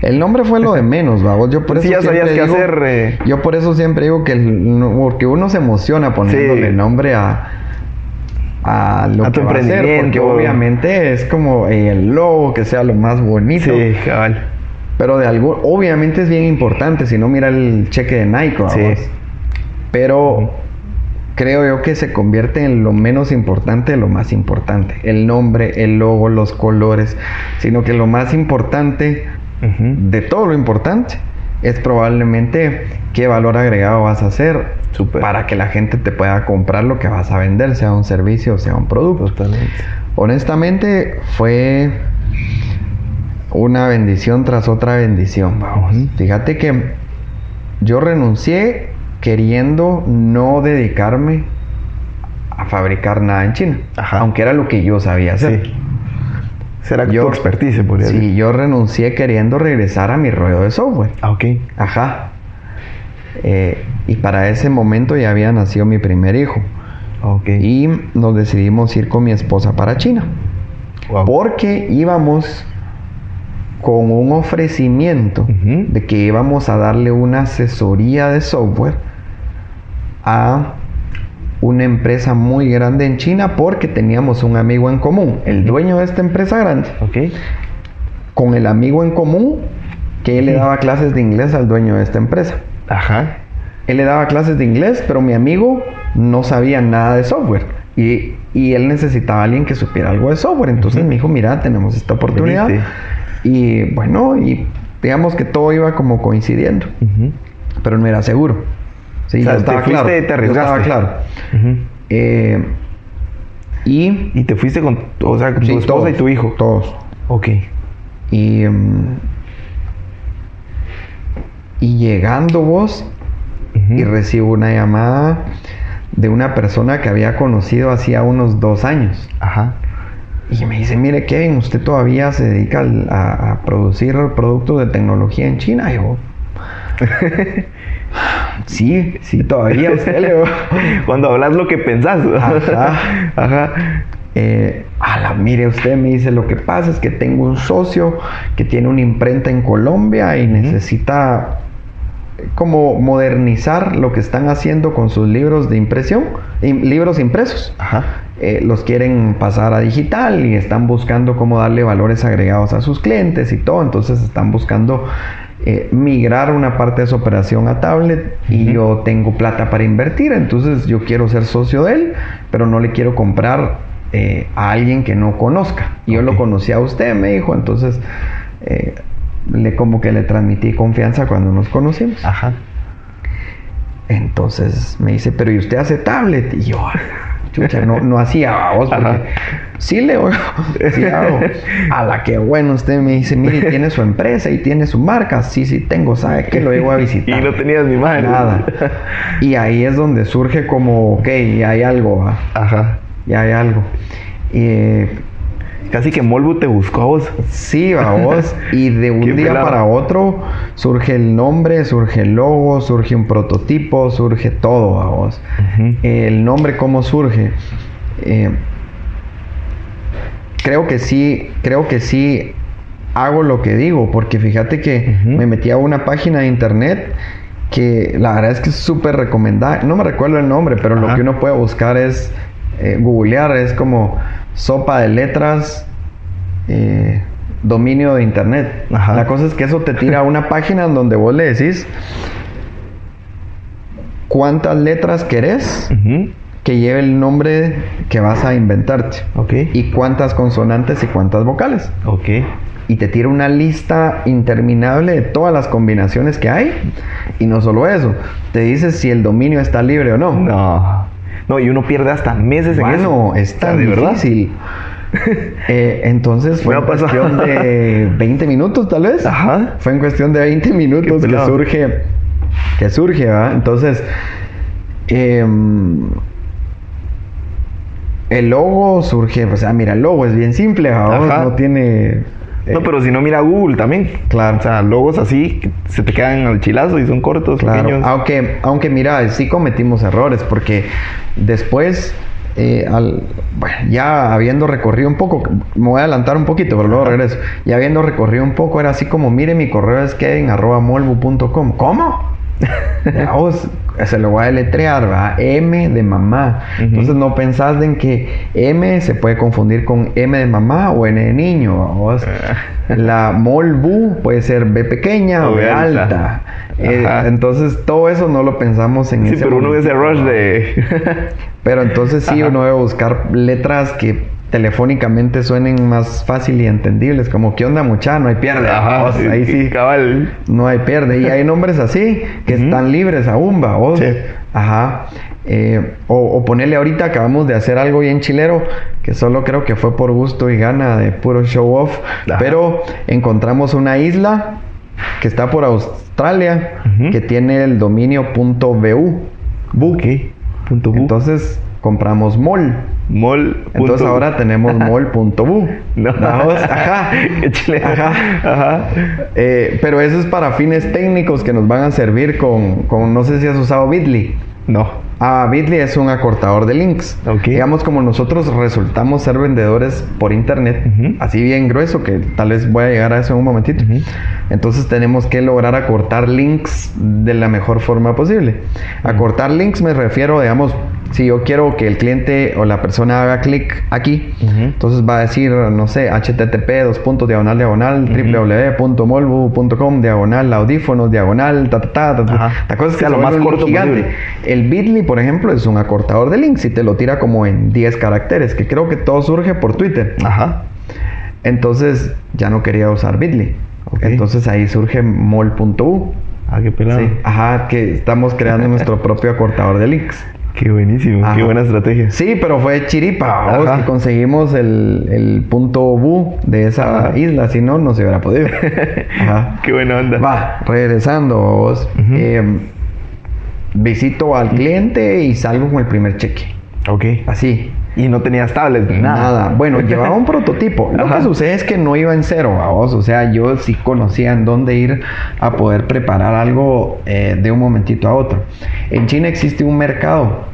El nombre fue lo de *laughs* menos, vamos. Yo por Sí, eso ya sabías qué hacer, eh. Yo por eso siempre digo que el- porque uno se emociona poniéndole Sí. nombre a a lo A tu que va a hacer, porque obviamente es como el logo que sea lo más bonito. Sí, cabal. Pero de algo, obviamente es bien importante, si no mira el cheque de Nike, Sí. Pero creo yo que se convierte en lo menos importante lo más importante. El nombre, el logo, los colores, sino que lo más importante de todo lo importante es probablemente qué valor agregado vas a hacer Súper. para que la gente te pueda comprar lo que vas a vender, sea un servicio o sea un producto. Totalmente. Honestamente fue una bendición tras otra bendición, vamos. Fíjate que yo renuncié queriendo no dedicarme a fabricar nada en China, Ajá. aunque era lo que yo sabía hacer. Sí. Será Yo- tu expertise, podría Sí, decir. yo renuncié queriendo regresar a mi rollo de software. Ah, ok. Ajá. Eh, y para ese momento ya había nacido mi primer hijo. Ok. Y nos decidimos ir con mi esposa para China. Wow. Porque íbamos con un ofrecimiento de que íbamos a darle una asesoría de software a una empresa muy grande en China porque teníamos un amigo en común, el dueño de esta empresa grande. Con el amigo en común que él le daba clases de inglés al dueño de esta empresa. Ajá. Él le daba clases de inglés, pero mi amigo no sabía nada de software. Y, y él necesitaba a alguien que supiera algo de software. Entonces me dijo, mira, tenemos esta oportunidad. Veniste. Y bueno, y digamos que todo iba como coincidiendo. Pero no era seguro. Sí, O sea, estaba te claro. te estaba claro. Eh, y... Y te fuiste con, o sea, con sí, tu esposa todos, y tu hijo. Todos. Ok. Y, mm, y llegando vos, y recibo una llamada de una persona que había conocido hacía unos dos años. Ajá. Y me dice, mire Kevin, usted todavía se dedica a producir productos de tecnología en China. Y yo, *laughs* sí, sí, todavía usted le. *laughs* Cuando hablas lo que pensás. Ajá. *laughs* Ajá. Eh, ala, mire, usted me dice, lo que pasa es que tengo un socio que tiene una imprenta en Colombia y necesita eh, como modernizar lo que están haciendo con sus libros de impresión, im- libros impresos. Ajá. Eh, los quieren pasar a digital y están buscando cómo darle valores agregados a sus clientes y todo. Entonces están buscando eh, migrar una parte de su operación a tablet y yo tengo plata para invertir. Entonces yo quiero ser socio de él, pero no le quiero comprar eh, a alguien que no conozca. Y yo lo conocí a usted, me dijo. Entonces eh, le como que le transmití confianza cuando nos conocimos. Ajá. Entonces me dice, pero ¿y usted hace tablet? Y yo, chucha, no, no hacía vos, porque sí le *laughs* sí hago. A la que bueno, usted me dice, mire, *laughs* tiene su empresa y tiene su marca. Sí, sí, tengo, ¿sabe que Lo llevo a *laughs* visitar. Y no tenías ni madre. Nada. Y ahí es donde surge como, ok, hay algo, ¿va? Ajá. ya hay algo. Y Casi que Molbu te buscó a vos. Sí, va vos. *laughs* Y de un día pelado. para otro surge el nombre, surge el logo, surge un prototipo, surge todo, va vos. El nombre, ¿cómo surge? Eh, creo que sí, creo que sí hago lo que digo, porque fíjate que me metí a una página de internet que la verdad es que es súper recomendada. No me recuerdo el nombre, pero lo que uno puede buscar es eh, googlear, es como sopa de letras. eh, dominio de internet. Ajá. La cosa es que eso te tira a una *laughs* página en donde vos le decís cuántas letras querés que lleve el nombre que vas a inventarte. Y cuántas consonantes y cuántas vocales. Ok. Y te tira una lista interminable de todas las combinaciones que hay. Y no solo eso, te dice si el dominio está libre o no. No. No, y uno pierde hasta meses en eso. Bueno, es O sea, tan verdad. difícil. *laughs* Eh, entonces fue en cuestión de *laughs* 20 minutos tal vez. Ajá. Fue en cuestión de 20 minutos que surge, que surge, ¿verdad? Entonces, em, el logo surge, o sea, mira, el logo es bien simple, ¿verdad? No tiene... No, eh, pero si no, mira Google también. Claro. O sea, logos así que se te quedan al chilazo y son cortos, Claro, pequeños. aunque, aunque mira, sí cometimos errores porque después, eh, al, bueno, ya habiendo recorrido un poco, me voy a adelantar un poquito, pero luego regreso. Ya habiendo recorrido un poco, era así como, mire, mi correo es kevin.molbu.com. ¿Cómo? *laughs* Vos, se lo voy a deletrear, ¿va? M de mamá. Entonces no pensás en que M se puede confundir con M de mamá o N de niño. Vos, la molbu puede ser B pequeña o B alta. alta. Eh, entonces todo eso no lo pensamos en sí, ese pero uno ve ese rush de. *laughs* Pero entonces sí, Ajá. uno debe buscar letras que telefónicamente suenen más fácil y entendibles, como ¿qué onda mucha? No hay pierde. Ajá, ahí sí, Cabal. no hay pierde. Y hay nombres así que están libres aún, va. Sí. Ajá. Eh, o, o ponerle ahorita, acabamos de hacer algo bien chilero, que solo creo que fue por gusto y gana de puro show off. Ajá. Pero encontramos una isla que está por Australia, que tiene el dominio .bu. Bu. Ok. Punto bu. Entonces compramos mol. Mol. Entonces punto bu. ahora tenemos *laughs* mol.bu. No. Vamos, *laughs* ajá. Ajá. Ajá. Eh, pero eso es para fines técnicos que nos van a servir con, con no sé si has usado Bitly. No. Ah, Bitly es un acortador de links. Ok. Digamos como nosotros resultamos ser vendedores por internet, así bien grueso, que tal vez voy a llegar a eso en un momentito. Entonces tenemos que lograr acortar links de la mejor forma posible. Acortar links me refiero, digamos, si yo quiero que el cliente o la persona haga clic aquí, entonces va a decir, no sé, http dos puntos diagonal diagonal www.molbu.com diagonal audífonos diagonal ta ta ta ta, ta. La cosa es que Sea lo más corto gigante. posible. El Bitly, por ejemplo, es un acortador de links y te lo tira como en 10 caracteres, que creo que todo surge por Twitter. Ajá. Entonces ya no quería usar Bitly. Entonces ahí surge mol.u. Ah, qué pelado. Sí. Ajá, que estamos creando *laughs* nuestro propio acortador de links. Qué buenísimo. Ajá. Qué buena estrategia. Sí, pero fue chiripa. Ajá. que conseguimos el, el punto bu de esa Ajá. isla, si no, no se hubiera podido. *laughs* Ajá. Qué buena onda. Va, regresando, vos. Eh, visito al cliente y salgo con el primer cheque. Ok. Así. Y no tenías tablets ni nada. Nada. Bueno, *laughs* llevaba un prototipo. Lo Ajá. que sucede es que no iba en cero, vos. O sea, yo sí conocía en dónde ir a poder preparar algo eh, de un momentito a otro. En China existe un mercado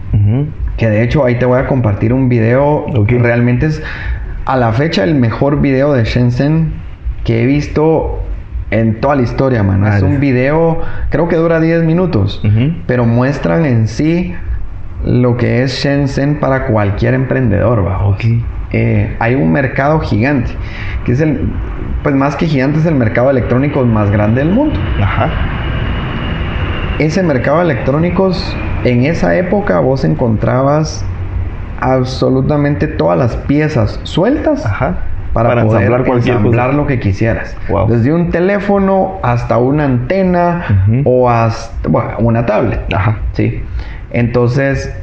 que de hecho ahí te voy a compartir un video que realmente es a la fecha el mejor video de Shenzhen que he visto en toda la historia, mano. Es un video, creo que dura 10 minutos, pero muestran en sí lo que es Shenzhen para cualquier emprendedor, ¿va? Ok. Eh, hay un mercado gigante, que es el, pues más que gigante, es el mercado electrónico más grande del mundo Ajá. ese mercado de electrónicos, en esa época vos encontrabas absolutamente todas las piezas sueltas Ajá. para, Para poder ensamblar cualquier ensamblar cosa. lo que quisieras. Wow. Desde un teléfono hasta una antena o hasta bueno, una tablet. Ajá. Sí. Entonces,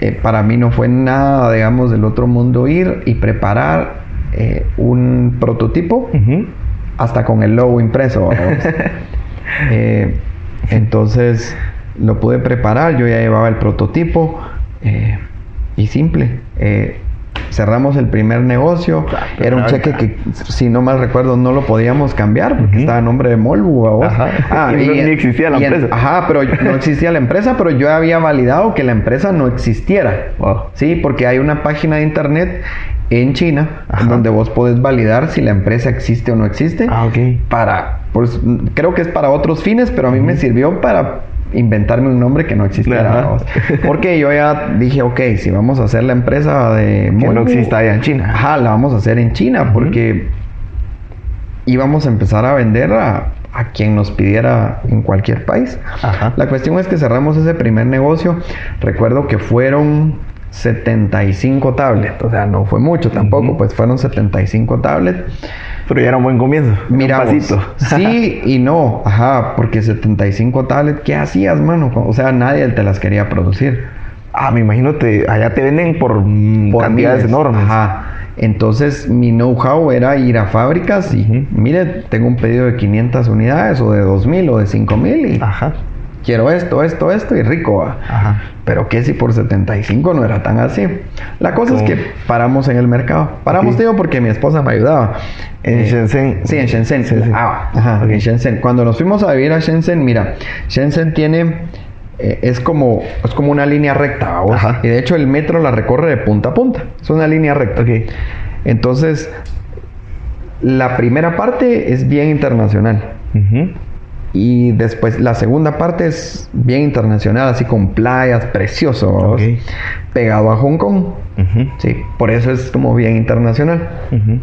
eh, para mí no fue nada, digamos, del otro mundo ir y preparar eh, un prototipo hasta con el logo impreso. *laughs* Eh, entonces lo pude preparar, yo ya llevaba el prototipo y simple. Cerramos el primer negocio. Era un cheque que, si no mal recuerdo, no lo podíamos cambiar porque estaba a nombre de Molbu. ¿va vos? Ajá. *laughs* Y no- ni existía la y en- empresa. ajá, pero no existía la empresa, pero yo había validado que la empresa no existiera. Wow. Sí, porque hay una página de internet en China Ajá. donde vos podés validar si la empresa existe o no existe Ah, ok. para, pues creo que es para otros fines, pero a mí me sirvió para inventarme un nombre que no existiera. Porque yo ya dije, ok, si vamos a hacer la empresa de Que no exista allá en China. Ajá, la vamos a hacer en China porque íbamos a empezar a vender a, a quien nos pidiera en cualquier país. Ajá. La cuestión es que cerramos ese primer negocio. Recuerdo que fueron 75 tablets, o sea, no fue mucho tampoco, Ujú. pues fueron 75 tablets. Pero ya era un buen comienzo. Mira, *laughs* sí y no, ajá, porque 75 tablets, ¿qué hacías, mano? O sea, nadie te las quería producir. Ah, me imagino te, allá te venden por, mm, Por cantidades miles. enormes. Ajá. Entonces, mi know-how era ir a fábricas y, mire, tengo un pedido de 500 unidades o de 2000 o de 5000 y Ajá. Quiero esto, esto, esto y rico. va. Ajá. Pero que si por 75 no era tan así. La cosa es ¿Cómo? que paramos en el mercado. Paramos, digo, porque mi esposa me ayudaba. En Eh, Shenzhen. Sí, en Shenzhen. Shenzhen. Ah, ajá, en Shenzhen. Cuando nos fuimos a vivir a Shenzhen, mira, Shenzhen tiene... eh, es como es como una línea recta. Y de hecho el metro la recorre de punta a punta. Es una línea recta. Ok. Entonces, la primera parte es bien internacional. Ujú. Y después la segunda parte es bien internacional, así con playas, precioso, pegado a Hong Kong. Sí, por eso es como bien internacional. Ujú.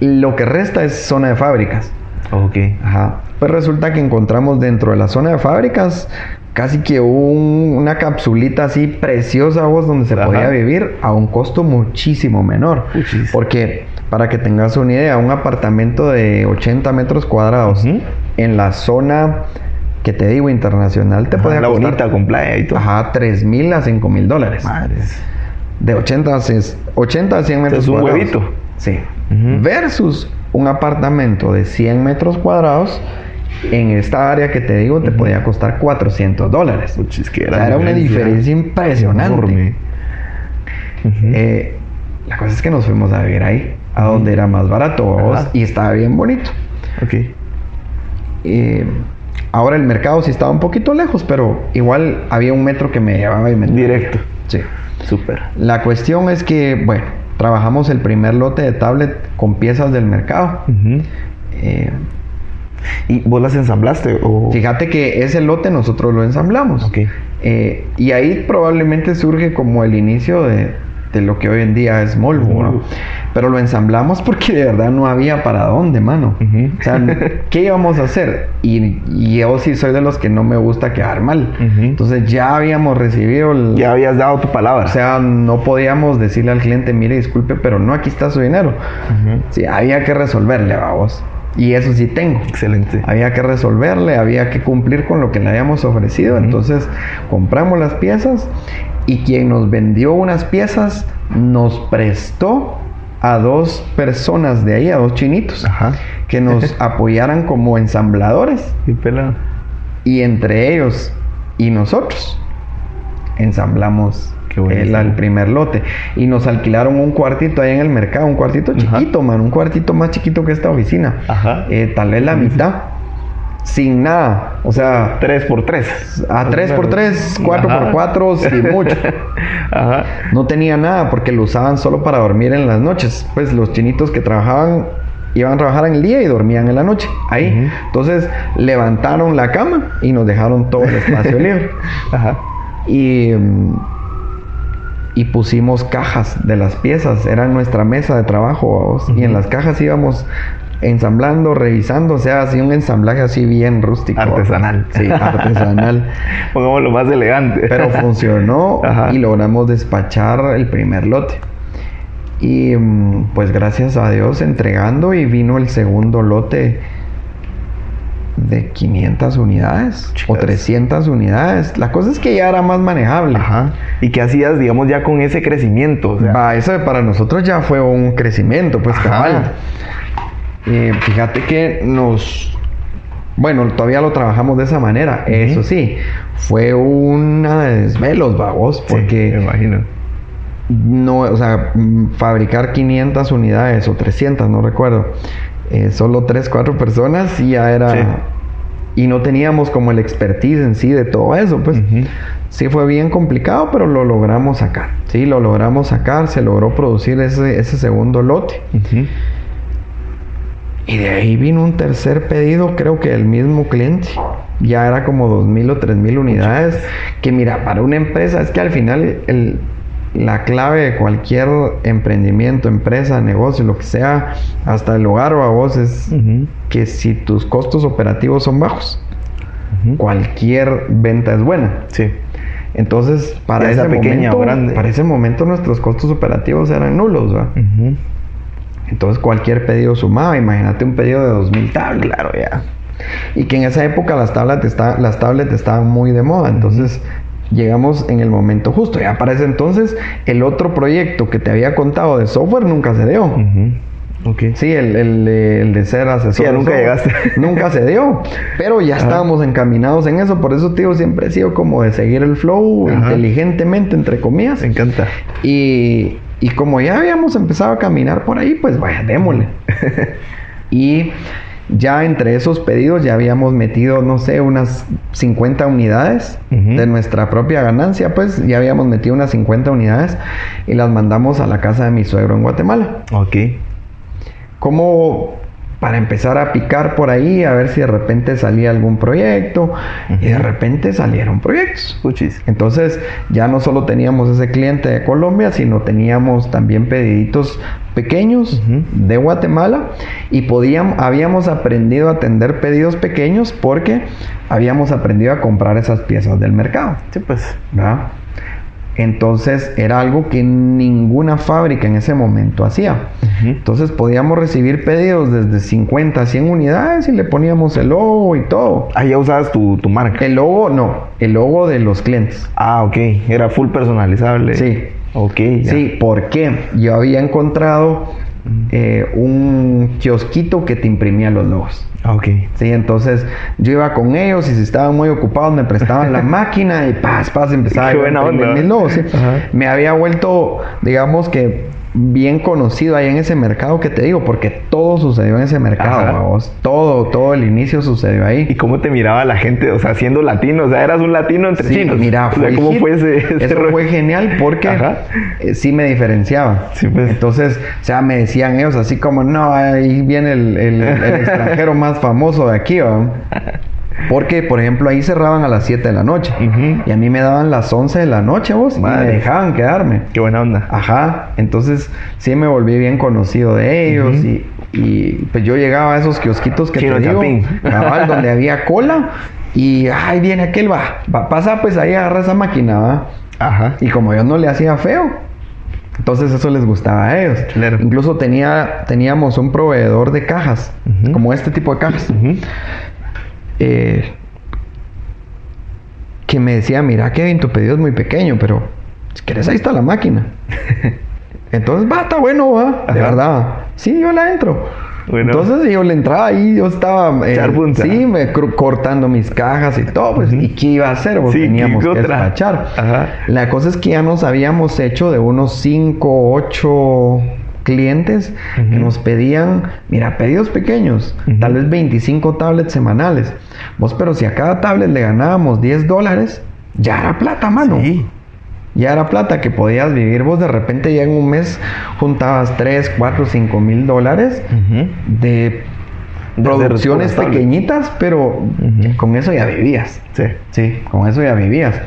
Lo que resta es zona de fábricas. Ok. Ajá. Pues resulta que encontramos dentro de la zona de fábricas casi que un- una capsulita así preciosa vos donde se Ajá. podía vivir a un costo muchísimo menor. Porque para que tengas una idea, un apartamento de 80 metros cuadrados Ujú. en la zona que te digo internacional te Ajá, podía la costar bonita con playa y todo. ajá, 3 mil a 5 mil dólares. Madres. De 80 a, 100 80 a 100 metros es un cuadrados. huevito. Sí. Ujú. Versus un apartamento de 100 metros cuadrados en esta área que te digo te podía costar 400 dólares. Puchis, qué O sea, era una diferencia impresionante. Enorme. Ujú. Eh, la cosa es que nos fuimos a vivir ahí, a donde era más barato y estaba bien bonito. Ok. Eh, ahora el mercado sí estaba un poquito lejos, pero igual había un metro que me llevaba y me. Directo. Sí. Súper. La cuestión es que, bueno, trabajamos el primer lote de tablet con piezas del mercado. Eh, ¿Y vos las ensamblaste? O... Fíjate que ese lote nosotros lo ensamblamos. Ok. Eh, y ahí probablemente surge como el inicio de, de lo que hoy en día es Molvo, ¿no? Pero lo ensamblamos porque de verdad no había para dónde, mano. Ujú. O sea, ¿qué íbamos a hacer? Y, y yo sí soy de los que no me gusta quedar mal. Ujú. Entonces ya habíamos recibido el... Ya habías dado tu palabra. O sea, no podíamos decirle al cliente, mire, disculpe, pero no, aquí está su dinero. Ujú. Sí, había que resolverle, vamos. Y eso sí tengo. Excelente. Había que resolverle, había que cumplir con lo que le habíamos ofrecido. Entonces compramos las piezas y quien nos vendió unas piezas nos prestó a dos personas de ahí, a dos chinitos, Ajá. que nos *laughs* apoyaran como ensambladores. Qué pelado. Y entre ellos y nosotros ensamblamos el, el primer lote. Y nos alquilaron un cuartito ahí en el mercado, un cuartito Ajá. chiquito, man, un cuartito más chiquito que esta oficina. Ajá. Eh, tal vez la mitad. Sin nada. O sea, 3 por 3 a 3x3, 4x4, sin *laughs* mucho. Ajá. No tenía nada porque lo usaban solo para dormir en las noches. Pues los chinitos que trabajaban iban a trabajar en el día y dormían en la noche. Ahí. Entonces levantaron la cama y nos dejaron todo el espacio libre. *laughs* Ajá. Y, mm, y pusimos cajas de las piezas. Era nuestra mesa de trabajo. Y en las cajas íbamos ensamblando, revisando. O sea, así un ensamblaje así bien rústico. Artesanal. Sí, artesanal. *laughs* Pongamos lo más elegante. Pero funcionó Ajá. y logramos despachar el primer lote. Y mm, pues gracias a Dios entregando y vino el segundo lote de 500 unidades o Chicas. 300 unidades. La cosa es que ya era más manejable. Ajá. ¿Y qué hacías, digamos, ya con ese crecimiento? O sea, eso para nosotros ya fue un crecimiento, pues cabal. Eh, fíjate que nos... Bueno, todavía lo trabajamos de esa manera. Eso sí, fue una de desvelos, sí, porque... me imagino. no, o sea, fabricar 500 unidades o 300, no recuerdo, eh, solo 3, 4 personas y ya era... Sí. Y no teníamos como el expertise en sí de todo eso, pues sí fue bien complicado, pero lo logramos sacar, sí, lo logramos sacar, se logró producir ese, ese segundo lote. Ujú. Y de ahí vino un tercer pedido, creo que del mismo cliente. Ya era como 2.000 o 3.000 unidades. Que mira, para una empresa es que al final el- la clave de cualquier emprendimiento, empresa, negocio, lo que sea, hasta el hogar o a vos es que si tus costos operativos son bajos, cualquier venta es buena. Sí. Entonces, para ese pequeña momento, grande. para ese momento nuestros costos operativos eran nulos, ¿va? Entonces cualquier pedido sumaba, imagínate un pedido de 2000 tablets. Claro, ya. Y que en esa época las tablets, está- las tablets estaban muy de moda, entonces llegamos en el momento justo. Ya para ese entonces el otro proyecto que te había contado de software nunca se dio. Ujú. Ok. Sí, el, el de- el de ser asesor. Sí, ya nunca software, llegaste. *laughs* Nunca se dio. Pero ya estábamos encaminados en eso. Por eso, tío, siempre he sido como de seguir el flow Ajá. inteligentemente, entre comillas. Me encanta. Y, y como ya habíamos empezado a caminar por ahí, pues vaya, démosle. *laughs* y ya entre esos pedidos ya habíamos metido, no sé, unas 50 unidades de nuestra propia ganancia, pues ya habíamos metido unas 50 unidades y las mandamos a la casa de mi suegro en Guatemala. Ok. Como para empezar a picar por ahí, a ver si de repente salía algún proyecto y de repente salieron proyectos. Entonces ya no solo teníamos ese cliente de Colombia, sino teníamos también pediditos pequeños de Guatemala y podíamos, habíamos aprendido a atender pedidos pequeños porque habíamos aprendido a comprar esas piezas del mercado. Sí, pues. ¿verdad? Entonces era algo que ninguna fábrica en ese momento hacía. Entonces podíamos recibir pedidos desde 50 a 100 unidades y le poníamos el logo y todo. Ah, ya usabas tu, tu marca. El logo no, el logo de los clientes. Ah, ok. Era full personalizable. Sí. Ok. ya. Sí, porque yo había encontrado eh, un kiosquito que te imprimía los logos. Ah, ok. Sí, entonces yo iba con ellos y si estaban muy ocupados me prestaban la *laughs* máquina y paz, paz, empezaba Qué a buena imprimir onda. mis logos, sí. Me había vuelto, digamos que bien conocido ahí en ese mercado que te digo, porque todo sucedió en ese mercado, vamos. Todo, todo el inicio sucedió ahí. ¿Y cómo te miraba la gente? O sea, siendo latino, o sea, eras un latino entre Sí, chinos. mira, O sea, fue ¿cómo hit. fue ese, ese Eso rollo? fue genial porque eh, sí me diferenciaba. Sí, pues. Entonces, o sea, me decían ellos así como, no, ahí viene el, el- el *laughs* extranjero más famoso de aquí, ¿va? Porque, por ejemplo, ahí cerraban a las 7 de la noche. Y a mí me daban las 11 de la noche, vos, y me dejaban quedarme. Qué buena onda. Ajá, entonces sí me volví bien conocido de ellos y, y, pues yo llegaba a esos kiosquitos que Chino te digo, *laughs* cabal, donde había cola y ay viene aquel va, va pasa pues ahí agarra esa máquina va Ajá. y como yo no le hacía feo entonces eso les gustaba a ellos Claro. incluso tenía teníamos un proveedor de cajas como este tipo de cajas Ujú. Eh, que me decía, mira Kevin, tu pedido es muy pequeño, pero si quieres ahí está la máquina. *laughs* Entonces, va, está bueno, va, de verdad. Sí, yo la entro. Bueno. Entonces yo le entraba ahí, yo estaba eh, sí, me cortando mis cajas y todo, pues. ¿y qué iba a hacer? Pues Sí, ¿qué teníamos que despachar. Ajá. La cosa es que ya nos habíamos hecho de unos 5, 8 clientes que nos pedían, mira, pedidos pequeños, tal vez 25 tablets semanales. Vos, pero si a cada tablet le ganábamos 10 dólares, ya era plata, mano. Sí. Ya era plata que podías vivir. Vos de repente ya en un mes juntabas 3, 4, 5 mil dólares de De producciones pequeñitas, pero con eso ya vivías. Sí. Sí, con eso ya vivías.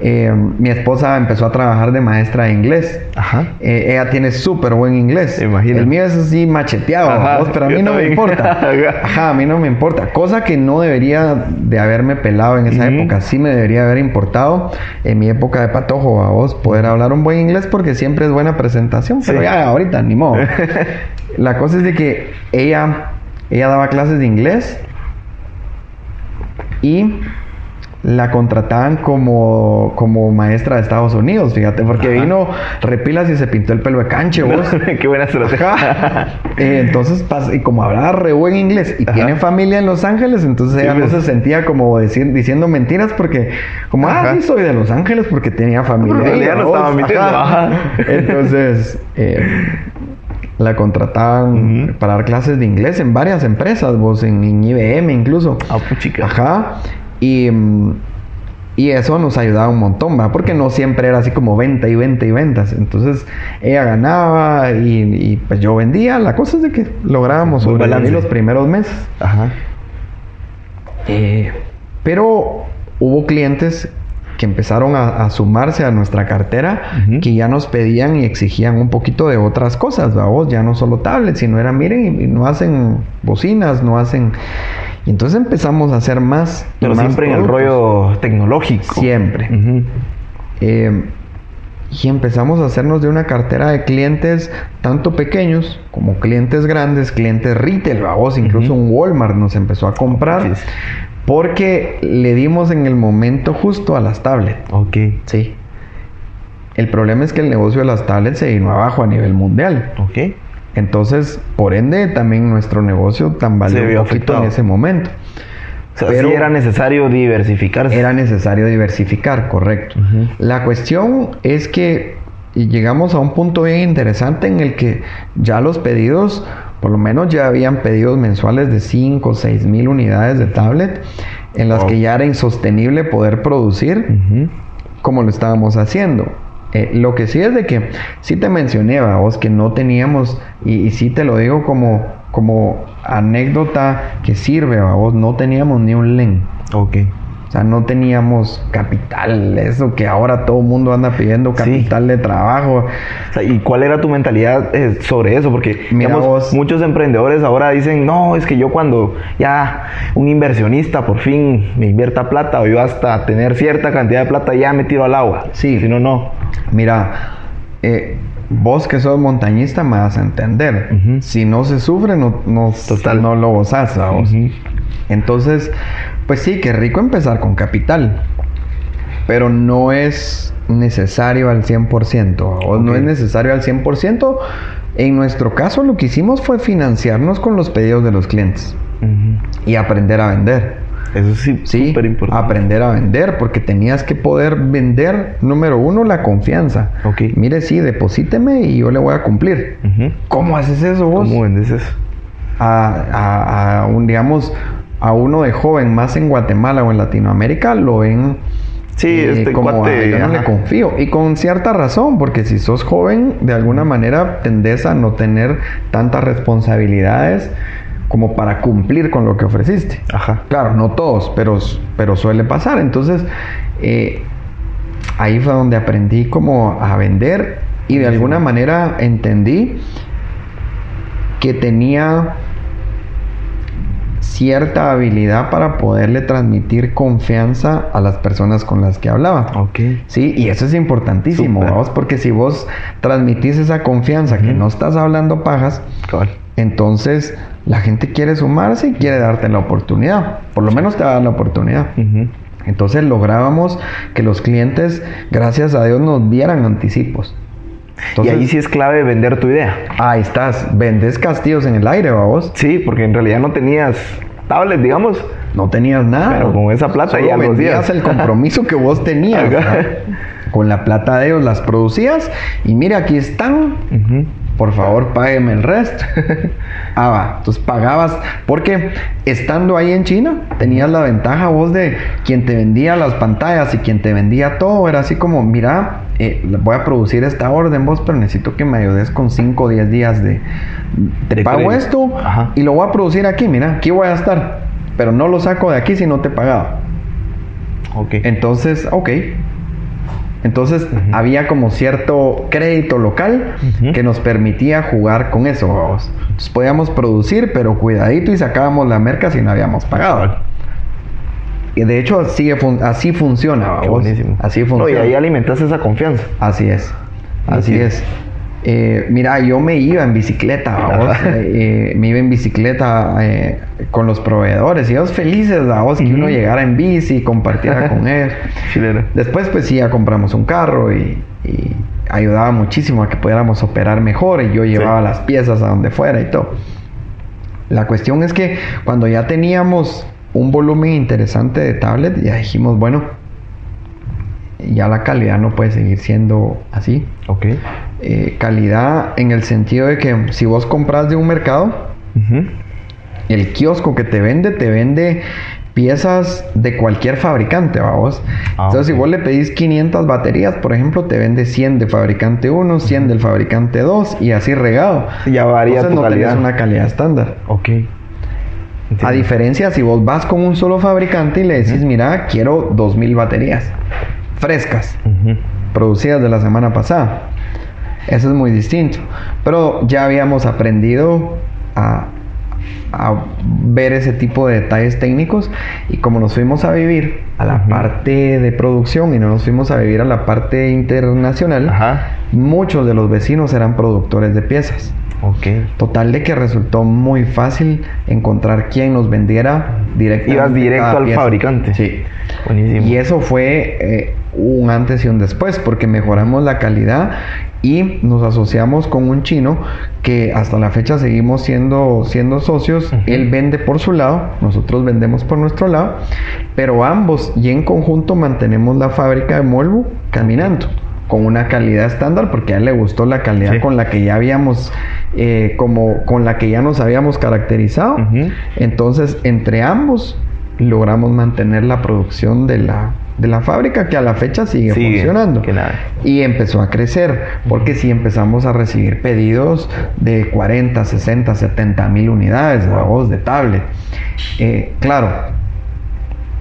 Eh, mi esposa empezó a trabajar de maestra de inglés. Ajá. Eh, ella tiene súper buen inglés. Imagino. El mío es así macheteado, Ajá, vos, pero a mí no me importa. *laughs* Ajá, a mí no me importa. Cosa que no debería de haberme pelado en esa época. Sí me debería haber importado en mi época de patojo a vos poder hablar un buen inglés porque siempre es buena presentación. Pero Sí. ya ahorita, ni modo. *laughs* La cosa es de que ella, ella daba clases de inglés y la contrataban como, como maestra de Estados Unidos, fíjate, porque Ajá. vino repilas y se pintó el pelo de canche, vos. *laughs* Qué buena estrategia. Eh, entonces, y como hablaba re buen inglés y Ajá. tiene familia en Los Ángeles, entonces Sí, ella no pues. se sentía como decir, diciendo mentiras porque, como, ah, sí, soy de Los Ángeles porque tenía familia. No estaba mintiendo. Entonces, eh, la contrataban para dar clases de inglés en varias empresas, vos, en, en IBM incluso. Ah, puchica. Ajá. Y, mm, y eso nos ayudaba un montón, ¿va? Porque no siempre era así como venta y venta y ventas. Entonces ella ganaba y, y, pues yo vendía. La cosa es de que lográbamos sobrevivir balance. los primeros meses. Ajá. Eh, pero hubo clientes que empezaron a, a sumarse a nuestra cartera que ya nos pedían y exigían un poquito de otras cosas, vamos, ya no solo tablets, sino era, miren, y no hacen bocinas, no hacen... Y entonces empezamos a hacer más. Pero más siempre en el rollo tecnológico. Siempre. Eh, y empezamos a hacernos de una cartera de clientes tanto pequeños como clientes grandes, clientes retail, vamos, incluso un Walmart nos empezó a comprar Sí. porque le dimos en el momento justo a las tablets. Ok. Sí. El problema es que el negocio de las tablets se vino abajo a nivel mundial. Ok. Entonces, por ende, también nuestro negocio tambaleó un poquito afectado. en ese momento. O sea, Pero- sí era necesario diversificarse. Era necesario diversificar, correcto. La cuestión es que llegamos a un punto bien interesante en el que ya los pedidos, por lo menos ya habían pedidos mensuales de 5 o 6 mil unidades de tablet, en las que ya era insostenible poder producir como lo estábamos haciendo. Eh, lo que sí es de que sí te mencioné, vos, que no teníamos, y, y sí te lo digo como, como anécdota que sirve, vos, no teníamos ni un LEN. Ok. O sea, no teníamos capital, eso que ahora todo el mundo anda pidiendo Sí. capital de trabajo. O sea, ¿Y cuál era tu mentalidad eh, sobre eso? Porque digamos, vos. muchos emprendedores ahora dicen, no, es que yo cuando ya un inversionista por fin me invierta plata o yo hasta tener cierta cantidad de plata ya me tiro al agua. Sí. Si no, no. Mira, eh, vos que sos montañista me vas a entender. Si no se sufre, no, no, Total. no lo. Ujú. Entonces, pues sí, qué rico empezar con capital. Pero no es necesario al 100%. O no es necesario al 100%. En nuestro caso, lo que hicimos fue financiarnos con los pedidos de los clientes y aprender a vender. Eso sí, Sí, súper importante. aprender a vender, porque tenías que poder vender, número uno, la confianza. Ok. Mire, sí, deposíteme y yo le voy a cumplir. ¿Cómo haces eso vos? ¿Cómo vendes eso? a, a- a un, digamos, a uno de joven más en Guatemala o en Latinoamérica, lo ven Sí, eh, este como cuate, "Ay, yo no le confío. Y con cierta razón, porque si sos joven, de alguna manera tendés a no tener tantas responsabilidades como para cumplir con lo que ofreciste. Ajá. Claro, no todos, pero, pero suele pasar. Entonces, eh, ahí fue donde aprendí como a vender y de alguna manera entendí que tenía cierta habilidad para poderle transmitir confianza a las personas con las que hablaba. Ok. Sí, y eso es importantísimo, vamos, porque si vos transmitís esa confianza que no estás hablando pajas, entonces la gente quiere sumarse y quiere darte la oportunidad. Por lo menos te va a dar la oportunidad. Entonces lográbamos que los clientes, gracias a Dios, nos dieran anticipos. Entonces, y ahí sí es clave vender tu idea. ahí estás, vendes castillos en el aire, vos. Sí, porque en realidad no tenías tablet, digamos. No tenías nada. Pero con esa plata ya vendías hacías. el compromiso que vos tenías. Con la plata de ellos las producías y mira, aquí están. Ujú. Por favor, págueme el resto. *laughs* ah, va. Entonces pagabas. Porque estando ahí en China, tenías la ventaja vos de quien te vendía las pantallas y quien te vendía todo. Era así como, mira, eh, voy a producir esta orden vos, pero necesito que me ayudes con 5 o 10 días de... Te pago esto Ajá. y lo voy a producir aquí. Mira, aquí voy a estar. Pero no lo saco de aquí si no te he pagado. Ok. Entonces, ok. Entonces había como cierto crédito local que nos permitía jugar con eso. vamos. Entonces podíamos producir, pero cuidadito y sacábamos la merca si no habíamos pagado. Y de hecho fun- así funciona. Qué vamos. buenísimo. Así No, y funciona. ahí alimentas esa confianza. Así es. Así Sí. es. Eh, mira, yo me iba en bicicleta, vamos. Ajá. Eh, me iba en bicicleta eh, con los proveedores y ellos felices, vamos, que uno Ujú. llegara en bici y compartiera *laughs* con ellos. Chileno. Después, pues sí, ya compramos un carro y, y ayudaba muchísimo a que pudiéramos operar mejor y yo llevaba las piezas a donde fuera y todo. La cuestión es que cuando ya teníamos un volumen interesante de tablet, ya dijimos, bueno, ya la calidad no puede seguir siendo así. Ok. Eh, calidad en el sentido de que si vos compras de un mercado, el kiosco que te vende, te vende piezas de cualquier fabricante, vamos. Ah, Entonces, si vos le pedís 500 baterías, por ejemplo, te vende 100 de fabricante 1, 100 del fabricante 2 y así regado. Ya varía Entonces, tu no tenés calidad. una calidad estándar. Ok. A diferencia, si vos vas con un solo fabricante y le decís, mira, quiero 2000 baterías frescas, producidas de la semana pasada. Eso es muy distinto. Pero ya habíamos aprendido a, a ver ese tipo de detalles técnicos y como nos fuimos a vivir a la parte de producción y no nos fuimos a vivir a la parte internacional, Ajá. muchos de los vecinos eran productores de piezas. Ok. Total de que resultó muy fácil encontrar quien nos vendiera directamente. Ibas directo al pieza. fabricante. Sí. Buenísimo. Y eso fue eh, un antes y un después, porque mejoramos la calidad y nos asociamos con un chino que hasta la fecha seguimos siendo, siendo socios. Él vende por su lado, nosotros vendemos por nuestro lado, pero ambos y en conjunto mantenemos la fábrica de Molvo caminando con una calidad estándar porque a él le gustó la calidad Sí. con la que ya habíamos eh, como con la que ya nos habíamos caracterizado entonces, entre ambos logramos mantener la producción de la, de la fábrica que a la fecha sigue, Sigue, funcionando. Y empezó a crecer, porque sí empezamos a recibir pedidos de 40, 60, 70 mil unidades de voz de tablet. Eh, claro,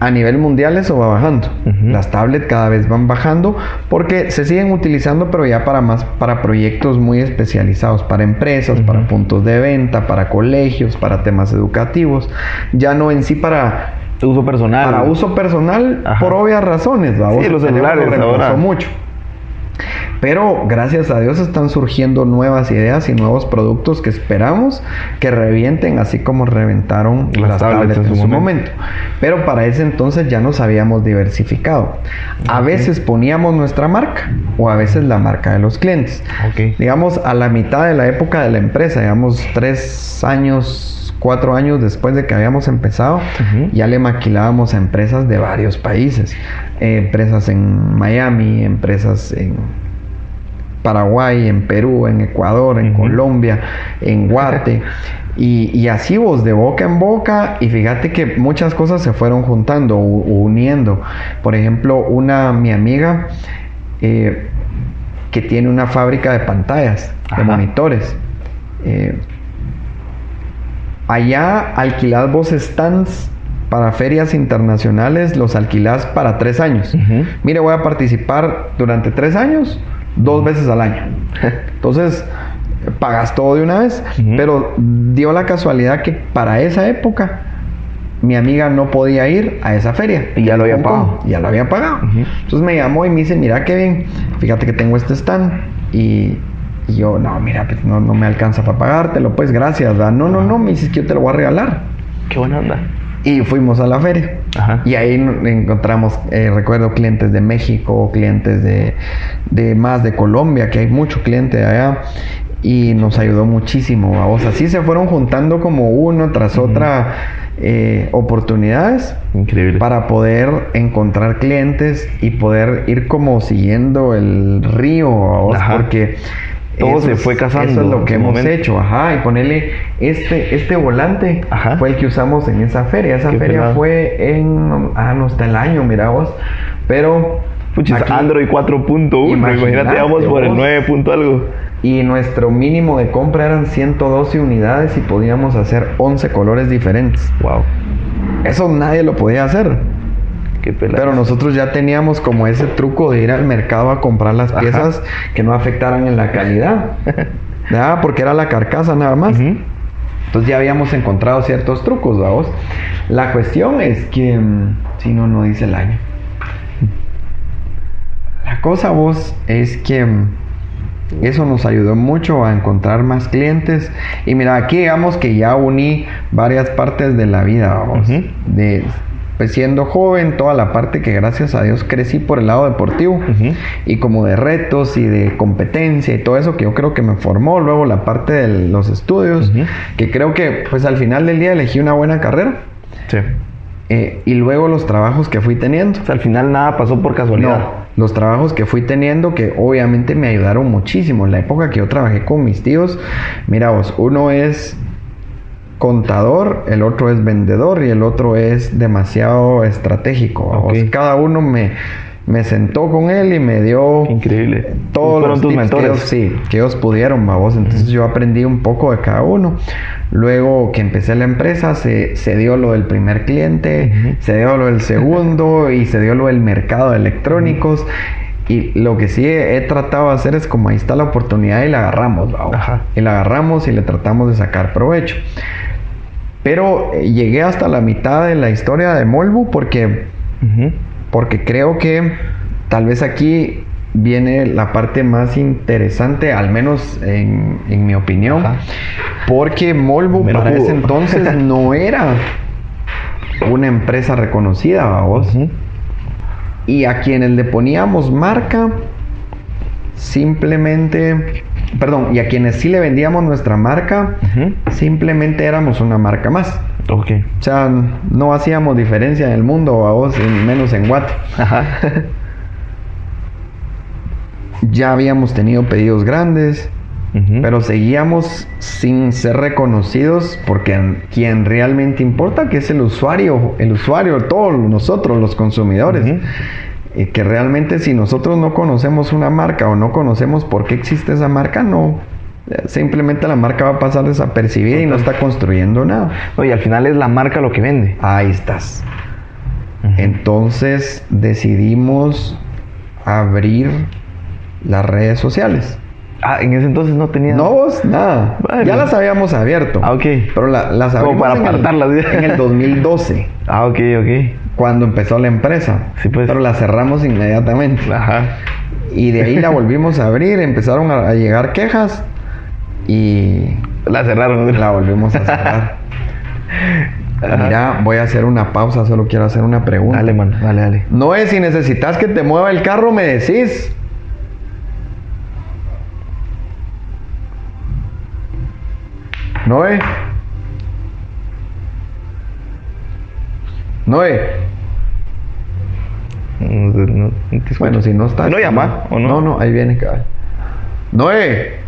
a nivel mundial eso va bajando. Las tablets cada vez van bajando porque se siguen utilizando, pero ya para más para proyectos muy especializados, para empresas, para puntos de venta, para colegios, para temas educativos, ya no en sí para Uso personal. para uso personal Ajá. por obvias razones, ¿va? Sí, los celulares reemplazó ahora. mucho. Pero gracias a Dios están surgiendo nuevas ideas y nuevos productos que esperamos que revienten así como reventaron Las las, tablets tablets en su momento. Pero para ese entonces ya nos habíamos diversificado. A veces poníamos nuestra marca o a veces la marca de los clientes. Digamos, a la mitad de la época de la empresa, digamos tres años, cuatro años después de que habíamos empezado, ya le maquilábamos a empresas de varios países. Eh, empresas en Miami, empresas en Paraguay, en Perú, en Ecuador, en. Colombia, en *laughs* Guate. Y, y así vos, de boca en boca, y fíjate que muchas cosas se fueron juntando, u- uniendo. Por ejemplo, una, mi amiga, eh, que tiene una fábrica de pantallas, de monitores. Eh, allá alquilás vos stands para ferias internacionales, los alquilás para tres años. Ujú. Mire, voy a participar durante tres años, dos veces al año. *laughs* Entonces, pagas todo de una vez. Pero dio la casualidad que para esa época mi amiga no podía ir a esa feria. Y ya lo había pagado. Ya lo había pagado. Entonces me llamó y me dice, mira Kevin, fíjate que tengo este stand. Y, y yo, no, mira, pues no, no me alcanza para pagártelo, pues gracias. No, no, no, me dices que yo te lo voy a regalar. Qué buena onda. Y fuimos a la feria. Ajá. Y ahí encontramos, eh, recuerdo, clientes de México, clientes de, de más de Colombia, que hay mucho cliente de allá. Y nos ayudó muchísimo. a vos. Así se fueron juntando como uno tras otra eh, oportunidades Increíble. para poder encontrar clientes y poder ir como siguiendo el río, a vos, Ajá. porque Todo eso se fue casando Eso es lo que hemos momento. hecho, ajá, y ponerle este este volante Ajá. fue el que usamos en esa feria. Esa Qué feria pelado. fue en ah no está el año, mira vos, pero Puchis, aquí- Android 4.1. Imagínate vamos por el vos. 9 punto algo. y nuestro mínimo de compra eran 112 unidades y podíamos hacer 11 colores diferentes. Wow. Eso nadie lo podía hacer. Qué pelada. Pero nosotros ya teníamos como ese truco de ir al mercado a comprar las Ajá. piezas que no afectaran en la calidad. *laughs* ¿Verdad? Porque era la carcasa nada más. Entonces ya habíamos encontrado ciertos trucos, vamos. La cuestión es que mm, si no, no dice el año. La cosa vos es que mm, eso nos ayudó mucho a encontrar más clientes. Y mira, aquí digamos que ya uní varias partes de la vida, vamos. De pues siendo joven, toda la parte que gracias a Dios crecí por el lado deportivo Ujú. y como de retos y de competencia y todo eso que yo creo que me formó luego la parte de los estudios que creo que pues al final del día elegí una buena carrera Sí. eh, y luego los trabajos que fui teniendo O sea, al final nada pasó por casualidad. no, los trabajos que fui teniendo que obviamente me ayudaron muchísimo en la época que yo trabajé con mis tíos mira vos uno es contador, el otro es vendedor y el otro es demasiado estratégico. Ok. vos. Cada uno me, me sentó con él y me dio increíble. todos Fueron los tus tips que mentores. ellos, sí, que ellos pudieron, vos. Entonces yo aprendí un poco de cada uno. Luego que empecé la empresa, se, se dio lo del primer cliente, se dio lo del segundo y se dio lo del mercado de electrónicos. Y lo que sí he, he tratado de hacer es como ahí está la oportunidad y la agarramos, vamos. Ajá. Y la agarramos y le tratamos de sacar provecho. Pero eh, llegué hasta la mitad de la historia de Molbu porque porque creo que tal vez aquí viene la parte más interesante, al menos en, en mi opinión, Ajá. porque Molbu para ese entonces *laughs* no era una empresa reconocida, vamos. Ujú. Y a quienes le poníamos marca, simplemente, perdón, y a quienes sí le vendíamos nuestra marca, simplemente éramos una marca más. Ok. O sea, no hacíamos diferencia en el mundo, a vos, y menos en Guate. Ajá. *laughs* Ya habíamos tenido pedidos grandes, pero seguíamos sin ser reconocidos porque quien realmente importa, que es el usuario, el usuario, todos nosotros, los consumidores. Y que realmente si nosotros no conocemos una marca o no conocemos por qué existe esa marca, no. Eh, Simplemente la marca va a pasar desapercibida y no está construyendo nada. Oye, al final es la marca lo que vende. Ahí estás. Entonces decidimos abrir las redes sociales. Ah, en ese entonces no tenía. No vos, nada. Ya las habíamos abierto. Ah, ok. Pero la- las Como abrimos para en, apartarlas, en el 2012, Ah, ok, ok. Cuando empezó la empresa. Sí, pues. Pero la cerramos inmediatamente. Ajá. Y de ahí la volvimos a abrir, empezaron a, a llegar quejas y La cerraron. la volvimos a cerrar. *laughs* Ajá. Mira, voy a hacer una pausa, solo quiero hacer una pregunta. Dale, mano. Dale, dale. No es si necesitas que te mueva el carro, me decís. No es. Noé. No, no, no te escucho. Bueno, si no está. ¿No llama o no? No, no, ahí viene, cabal. Noé.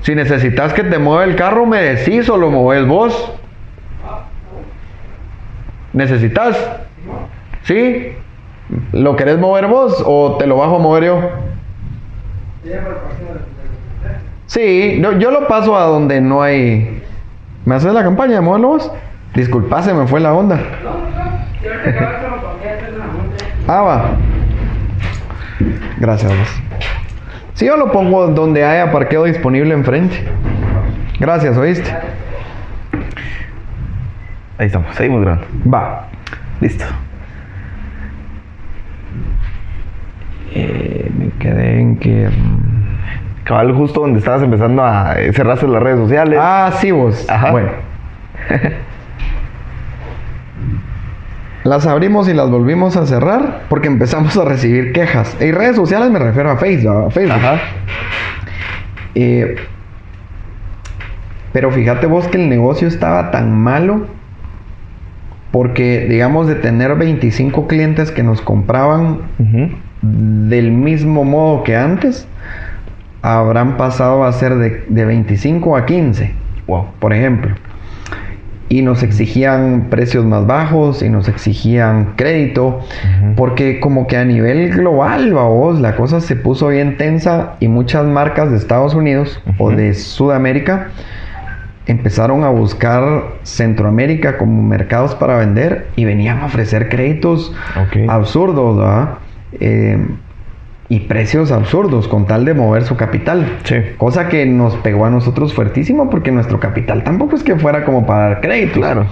Si necesitas que te mueva el carro, me decís o lo mueves vos. ¿Necesitas? ¿Sí? ¿Lo querés mover vos o te lo bajo a mover yo? Sí, no, yo lo paso a donde no hay. ¿Me haces la campaña de moverlo vos? Disculpa, se me fue la onda. ah, va. Gracias vos. Sí, yo lo pongo donde haya parqueo disponible enfrente. Gracias, ¿oíste? Ahí estamos, seguimos grabando. Va. Listo. Eh, me quedé en que. mm, Cabal, justo donde estabas empezando a cerrarse las redes sociales. Ah, sí, vos. Ajá. Bueno. *laughs* las abrimos y las volvimos a cerrar porque empezamos a recibir quejas. En redes sociales me refiero a Facebook. a Facebook. Ajá. Eh, pero fíjate vos que el negocio estaba tan malo porque, digamos, de tener 25 clientes que nos compraban del mismo modo que antes, habrán pasado a ser de, de 25 a 15, Wow. por ejemplo. Y nos exigían precios más bajos y nos exigían crédito, porque como que a nivel global, vos, la cosa se puso bien tensa y muchas marcas de Estados Unidos o de Sudamérica empezaron a buscar Centroamérica como mercados para vender y venían a ofrecer créditos absurdos, ¿verdad? Eh, y precios absurdos con tal de mover su capital. Sí. Cosa que nos pegó a nosotros fuertísimo porque nuestro capital tampoco es que fuera como para dar créditos. Claro.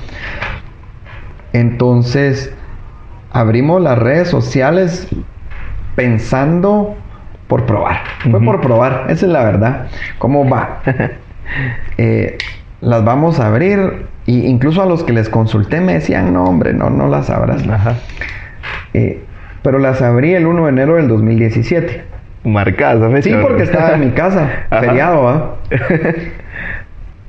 Entonces, abrimos las redes sociales pensando por probar. Fue por probar, esa es la verdad. ¿Cómo va? *laughs* Eh, las vamos a abrir. Y incluso a los que les consulté me decían, no, hombre, no, no las abras. Ajá. Eh, pero las abrí el 1 de enero del 2017. Marcada fecha. Sí, porque estaba en mi casa, *laughs* feriado, ¿va? *laughs*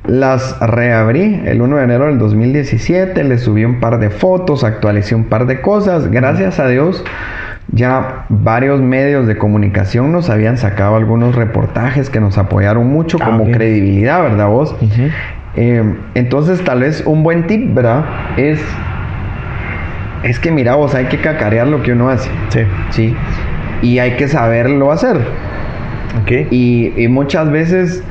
Las reabrí el 1 de enero del 2017, le subí un par de fotos, actualicé un par de cosas. Gracias a Dios, ya varios medios de comunicación nos habían sacado algunos reportajes que nos apoyaron mucho Ah, como bien. credibilidad, ¿verdad vos? Eh, entonces, tal vez un buen tip, ¿verdad? Es, es que, mira, vos hay que cacarear lo que uno hace. Sí. Sí. Y hay que saberlo hacer. Ok. Y, y muchas veces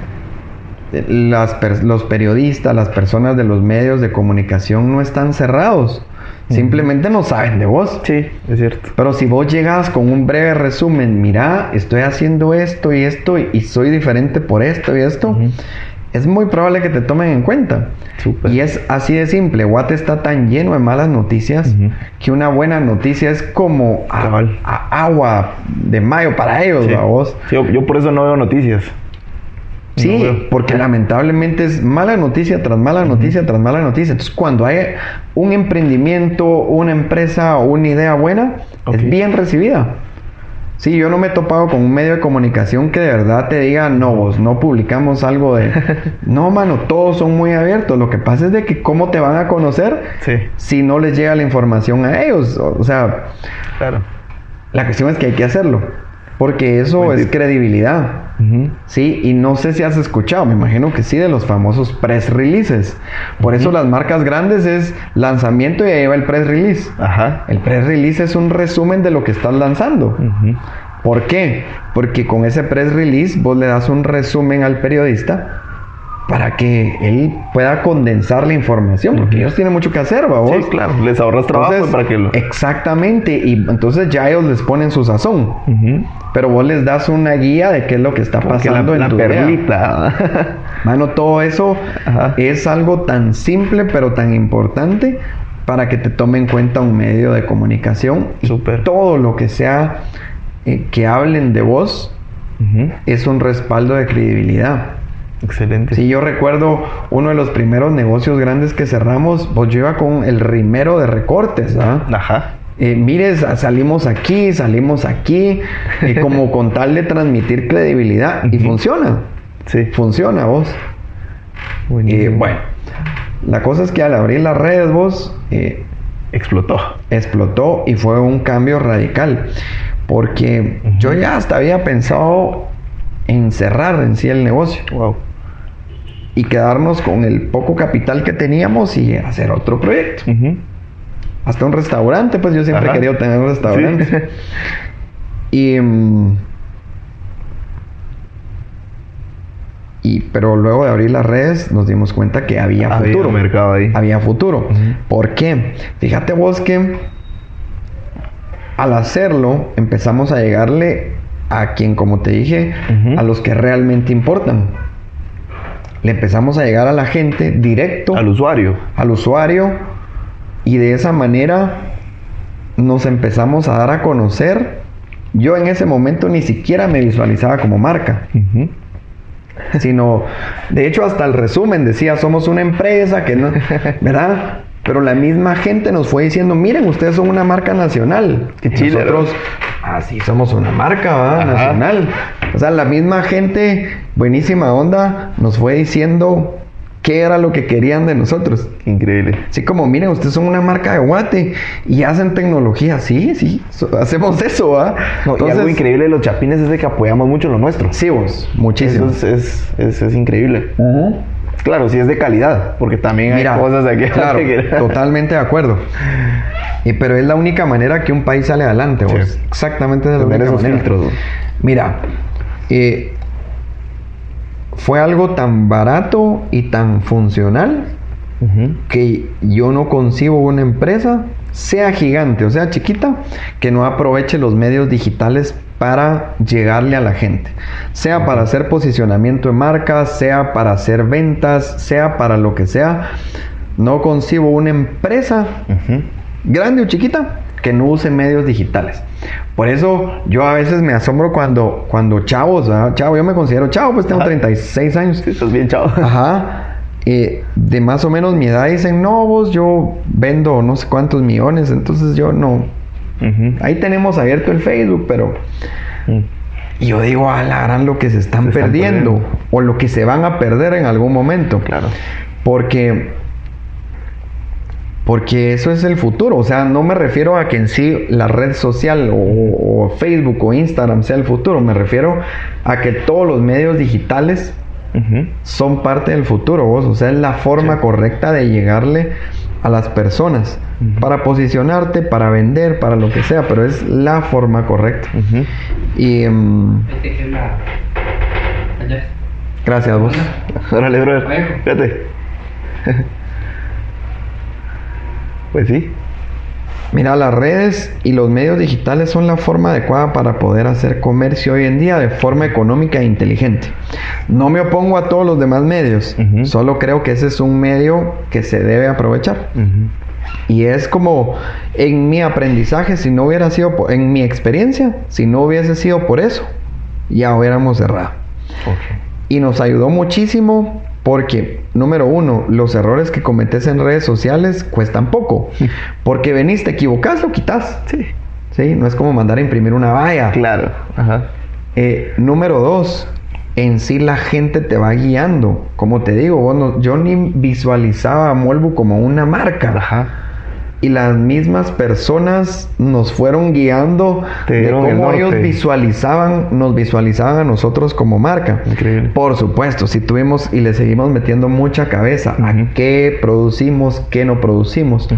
eh, las los periodistas, las personas de los medios de comunicación no están cerrados. Simplemente no saben de vos. Sí, es cierto. Pero si vos llegas con un breve resumen, mira, estoy haciendo esto y esto y, y soy diferente por esto y esto. Es muy probable que te tomen en cuenta. Y es así de simple. Guate está tan lleno de malas noticias que una buena noticia es como a- Cabal. a agua de mayo para ellos, Sí. ¿va vos? Sí, yo, yo por eso no veo noticias. Sí, No porque lamentablemente es mala noticia tras mala noticia tras mala noticia. Entonces, cuando hay un emprendimiento, una empresa o una idea buena, es bien recibida. Sí, yo no me he topado con un medio de comunicación que de verdad te diga, no, vos no publicamos algo de... *laughs* no, mano, todos son muy abiertos. Lo que pasa es de que cómo te van a conocer Sí, si no les llega la información a ellos. O o sea, claro. la cuestión es que hay que hacerlo. Porque eso Buen es tip. credibilidad. Sí, y no sé si has escuchado, me imagino que sí, de los famosos press releases. Por eso las marcas grandes es lanzamiento y ahí va el press release. Ajá. El press release es un resumen de lo que estás lanzando. ¿Por qué? Porque con ese press release vos le das un resumen al periodista para que él pueda condensar la información, porque ellos tienen mucho que hacer, ¿va vos? Sí, claro. Les ahorras trabajo Entonces, para que lo. Exactamente, y entonces ya ellos les ponen su sazón. Pero vos les das una guía de qué es lo que está pasando la, en la tu perlita. *laughs* Mano, todo eso Ajá. es algo tan simple pero tan importante para que te tome en cuenta un medio de comunicación. Y Súper. todo lo que sea eh, que hablen de vos es un respaldo de credibilidad. Excelente. Si yo recuerdo uno de los primeros negocios grandes que cerramos, pues yo iba con el rimero de recortes, ¿ah? Ajá. Eh, mire, sa- salimos aquí, salimos aquí, eh, como *laughs* con tal de transmitir credibilidad. Y funciona, Sí. funciona vos. Eh, bueno, la cosa es que al abrir las redes vos, eh, Explotó. explotó y fue un cambio radical. Porque yo ya hasta había pensado en cerrar en sí el negocio Wow. Y quedarnos con el poco capital que teníamos y hacer otro proyecto. Hasta un restaurante, pues yo siempre he querido tener un restaurante. *laughs* Y, mm, y pero luego de abrir las redes nos dimos cuenta que había, Había futuro. mercado ahí. Había futuro. ¿Por qué? Fíjate vos que al hacerlo empezamos a llegarle a quien, como te dije, a los que realmente importan. Le empezamos a llegar a la gente directo Al usuario. al usuario y de esa manera nos empezamos a dar a conocer. Yo en ese momento ni siquiera me visualizaba como marca, sino, de hecho hasta el resumen decía, somos una empresa que no, *laughs* ¿verdad? Pero la misma gente nos fue diciendo, miren, ustedes son una marca nacional. Qué chile, Nosotros, ah, sí, somos una marca nacional. O sea, la misma gente, buenísima onda, nos fue diciendo qué era lo que querían de nosotros. Increíble. Así como, miren, ustedes son una marca de guate y hacen tecnología. Sí, sí, so- hacemos eso, ¿ah? No, y algo increíble de los chapines es de que apoyamos mucho lo nuestro. Sí, vos, muchísimo. Eso es, es, es- es increíble. Claro, sí es de calidad, porque también Mira, hay cosas de aquí. claro, que- *laughs* totalmente de acuerdo. Y, pero es la única manera que un país sale adelante, vos. Exactamente de la Tener única esos manera. filtros, vos. Mira, eh, fue algo tan barato y tan funcional que yo no concibo una empresa, sea gigante o sea chiquita, que no aproveche los medios digitales para llegarle a la gente. Sea para hacer posicionamiento de marcas, sea para hacer ventas, sea para lo que sea. No concibo una empresa grande o chiquita que no use medios digitales. Por eso yo a veces me asombro cuando, cuando chavos, ¿verdad? chavo, yo me considero chavo, pues tengo Ajá. 36 años. Estás bien, chao. Ajá. Eh, de más o menos mi edad dicen, no, vos yo vendo no sé cuántos millones, entonces yo no. Ahí tenemos abierto el Facebook, pero... Mm. Yo digo, a la gran lo que se están, Se están perdiendo, perdiendo. o lo que se van a perder en algún momento. Claro. Porque... Porque eso es el futuro. O sea, no me refiero a que en sí la red social o, o Facebook o Instagram sea el futuro. Me refiero a que todos los medios digitales Son parte del futuro, vos. O sea, es la forma correcta de llegarle a las personas. Para posicionarte, para vender, para lo que sea. Pero es la forma correcta. Ujú. Y... mm, gracias, vos. *laughs* Órale, brother. Fíjate. *laughs* pues sí. Mira, las redes y los medios digitales son la forma adecuada para poder hacer comercio hoy en día de forma económica e inteligente. No me opongo a todos los demás medios, solo creo que ese es un medio que se debe aprovechar. Y es como en mi aprendizaje, si no hubiera sido, po- en mi experiencia, si no hubiese sido por eso, ya hubiéramos cerrado. Y nos ayudó muchísimo porque, número uno, los errores que cometes en redes sociales cuestan poco. Porque venís, te equivocas, lo quitas. Sí. Sí, no es como mandar a imprimir una valla. Claro. Ajá. Eh, número dos, en sí la gente te va guiando. Como te digo, vos no- yo ni visualizaba a Molbu como una marca. Ajá. Y las mismas personas nos fueron guiando de el cómo ellos visualizaban, nos visualizaban a nosotros como marca. Increíble. Por supuesto, si tuvimos y le seguimos metiendo mucha cabeza a qué producimos, qué no producimos.